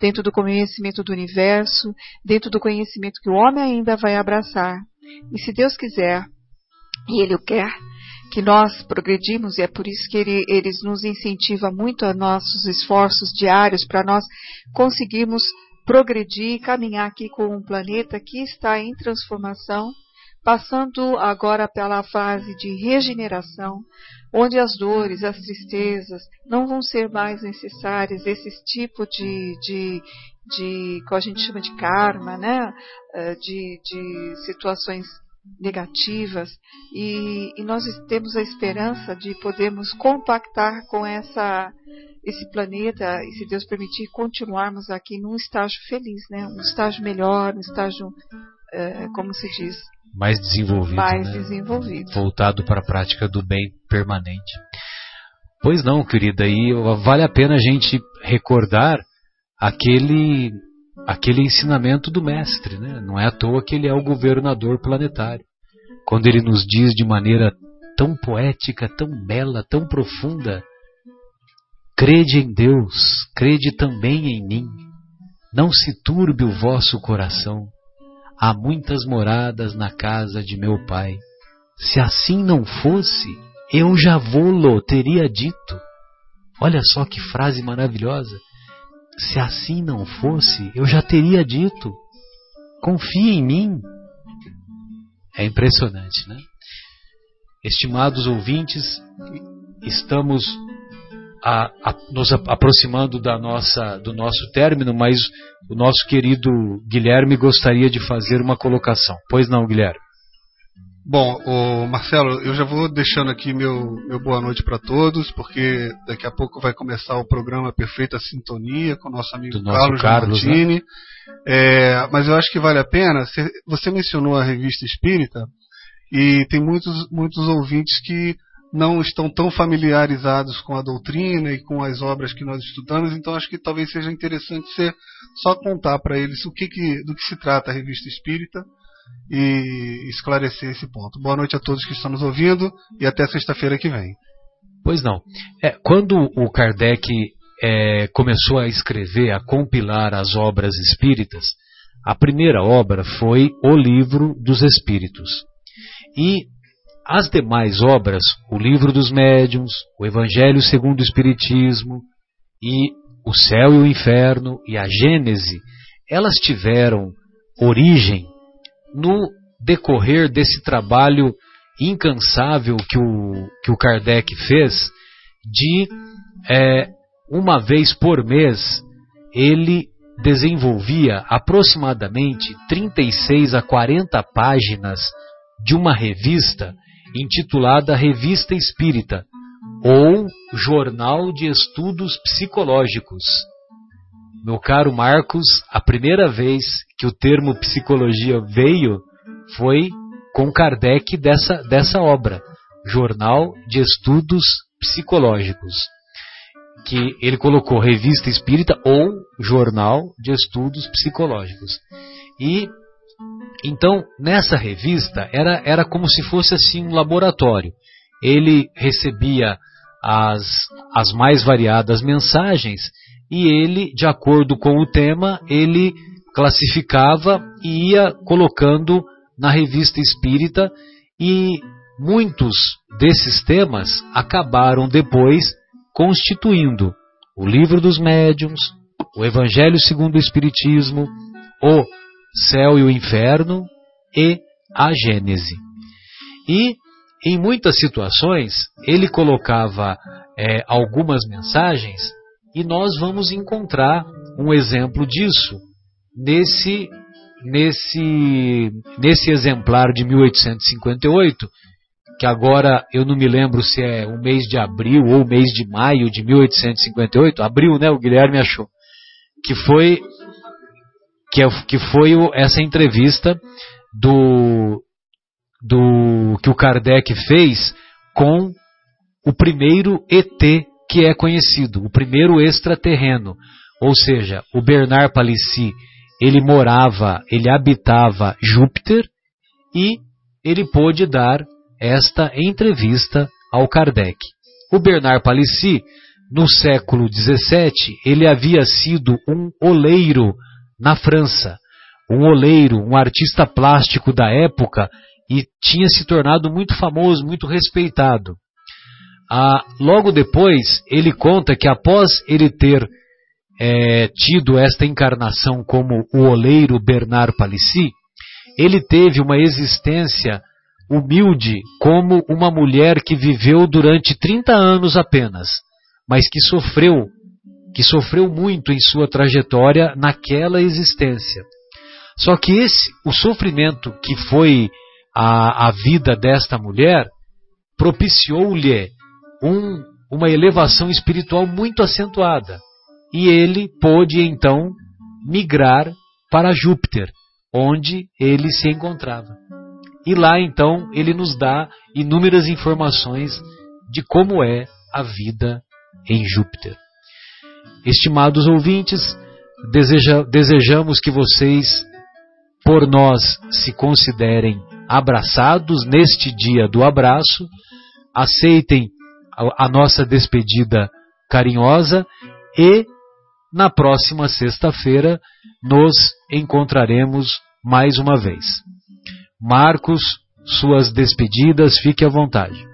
dentro do conhecimento do universo, dentro do conhecimento que o homem ainda vai abraçar. E se Deus quiser, e Ele o quer, que nós progredimos, e é por isso que ele, eles nos incentiva muito a nossos esforços diários para nós conseguirmos progredir e caminhar aqui com um planeta que está em transformação, passando agora pela fase de regeneração, onde as dores, as tristezas não vão ser mais necessárias, esse tipo de, de, de que a gente chama de karma, né? Eh, de, de situações negativas e, e, nós temos a esperança de podermos compactar com essa esse planeta e se Deus permitir continuarmos aqui num estágio feliz, né? Um estágio melhor, um estágio é, como se diz mais desenvolvido, mais né? desenvolvido, voltado para a prática do bem permanente. Pois não, querida, e vale a pena a gente recordar aquele aquele ensinamento do mestre, né? Não é à toa que ele é o governador planetário. Quando ele nos diz de maneira tão poética, tão bela, tão profunda, crede em Deus, crede também em mim. Não se turbe o vosso coração. Há muitas moradas na casa de meu pai. Se assim não fosse, eu já vou-lo teria dito. Olha só que frase maravilhosa. Se assim não fosse, eu já teria dito. Confie em mim. É impressionante, né? Estimados ouvintes, estamos a, a, nos aproximando da nossa, do nosso término, mas o nosso querido Guilherme gostaria de fazer uma colocação. Pois não, Guilherme? Bom, o Marcelo, eu já vou deixando aqui meu, meu boa noite para todos, porque daqui a pouco vai começar o programa Perfeita Sintonia com o nosso amigo nosso Carlos, Carlos né? Martini. Né? É, mas eu acho que vale a pena. Você mencionou a revista Espírita e tem muitos, muitos ouvintes que não estão tão familiarizados com a doutrina e com as obras que nós estudamos, então acho que talvez seja interessante você só contar para eles o que, que, do que se trata a revista Espírita e esclarecer esse ponto. Boa noite a todos que estão nos ouvindo e até sexta-feira que vem. Pois não. É, quando o Kardec é, começou a escrever, a compilar as obras espíritas, a primeira obra foi o Livro dos Espíritos. E as demais obras, o Livro dos Médiuns, o Evangelho segundo o Espiritismo e o Céu e o Inferno e a Gênese, elas tiveram origem no decorrer desse trabalho incansável que o, que o Kardec fez, de é, uma vez por mês, ele desenvolvia aproximadamente 36 a 40 páginas de uma revista intitulada Revista Espírita ou Jornal de Estudos Psicológicos. Meu caro Marcos, a primeira vez que o termo psicologia veio foi com Kardec dessa, dessa obra, Jornal de Estudos Psicológicos, que ele colocou Revista Espírita ou Jornal de Estudos Psicológicos. E então, nessa revista, era, era como se fosse assim um laboratório. Ele recebia as, as mais variadas mensagens e ele, de acordo com o tema, ele classificava e ia colocando na revista espírita e muitos desses temas acabaram depois constituindo o Livro dos Médiuns, o Evangelho segundo o Espiritismo, o Céu e o Inferno e a Gênese. E em muitas situações ele colocava é, algumas mensagens e nós vamos encontrar um exemplo disso nesse, nesse, nesse exemplar de 1858, que agora eu não me lembro se é o mês de abril ou o mês de maio de 1858, abril, né? O Guilherme achou. Que foi que, é, que foi essa entrevista do, do que o Kardec fez com o primeiro ET que é conhecido, o primeiro extraterreno. Ou seja, o Bernard Palissy, ele morava, ele habitava Júpiter e ele pôde dar esta entrevista ao Kardec. O Bernard Palissy, no século XVII, ele havia sido um oleiro na França, um oleiro, um artista plástico da época e tinha se tornado muito famoso, muito respeitado. Ah, logo depois, ele conta que após ele ter é, tido esta encarnação como o oleiro Bernard Palissy, ele teve uma existência humilde como uma mulher que viveu durante 30 anos apenas, mas que sofreu, que sofreu muito em sua trajetória naquela existência. Só que esse, o sofrimento que foi a, a vida desta mulher, propiciou-lhe um, uma elevação espiritual muito acentuada. E ele pôde então migrar para Júpiter, onde ele se encontrava. E lá então ele nos dá inúmeras informações de como é a vida em Júpiter. Estimados ouvintes, deseja, desejamos que vocês, por nós, se considerem abraçados neste dia do abraço, aceitem a, nossa despedida carinhosa e na próxima sexta-feira nos encontraremos mais uma vez. Marcos, suas despedidas, fique à vontade.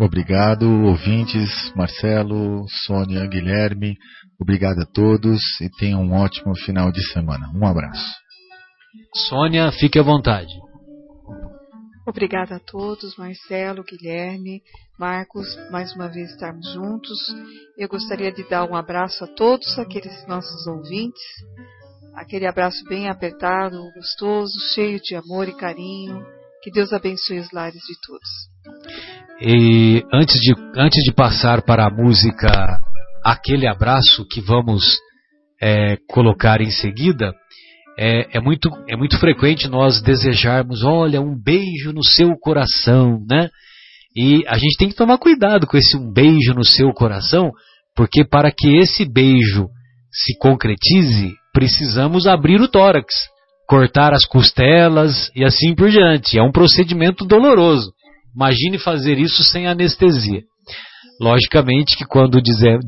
Obrigado, ouvintes, Marcelo, Sônia, Guilherme. Obrigado a todos e tenham um ótimo final de semana. Um abraço. Sônia, fique à vontade. Obrigada a todos, Marcelo, Guilherme, Marcos, mais uma vez estarmos juntos. Eu gostaria de dar um abraço a todos aqueles nossos ouvintes aquele abraço bem apertado, gostoso, cheio de amor e carinho. Que Deus abençoe os lares de todos. E antes de, antes de passar para a música Aquele Abraço que vamos é, colocar em seguida, é, é, muito, é muito frequente nós desejarmos, olha, um beijo no seu coração, né? E a gente tem que tomar cuidado com esse um beijo no seu coração, porque para que esse beijo se concretize, precisamos abrir o tórax, cortar as costelas e assim por diante. É um procedimento doloroso. Imagine fazer isso sem anestesia. Logicamente que quando dize,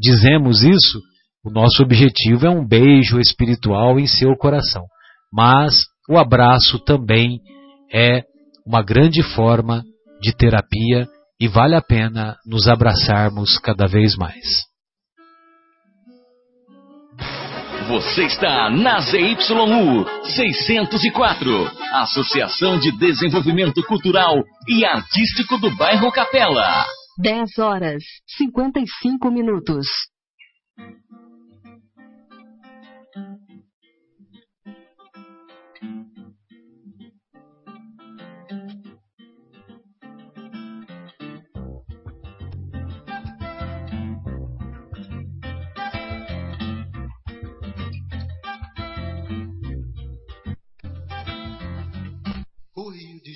dizemos isso, o nosso objetivo é um beijo espiritual em seu coração. Mas o abraço também é uma grande forma de terapia e vale a pena nos abraçarmos cada vez mais. Você está na ZYU 604, Associação de Desenvolvimento Cultural e Artístico do Bairro Capela. 10 horas 55 minutos.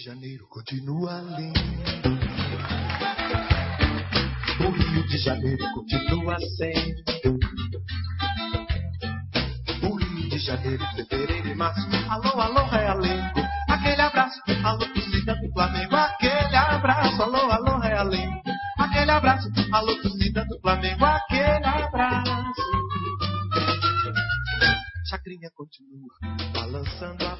Janeiro continua lindo. O Rio de Janeiro continua sendo. O Rio de Janeiro, fevereiro e março. Alô, alô, realengo. Aquele abraço. Alô, torcida do Flamengo. Aquele abraço. Alô, alô, realengo. Aquele abraço. Alô, torcida do Flamengo. Aquele abraço. Chacrinha continua balançando a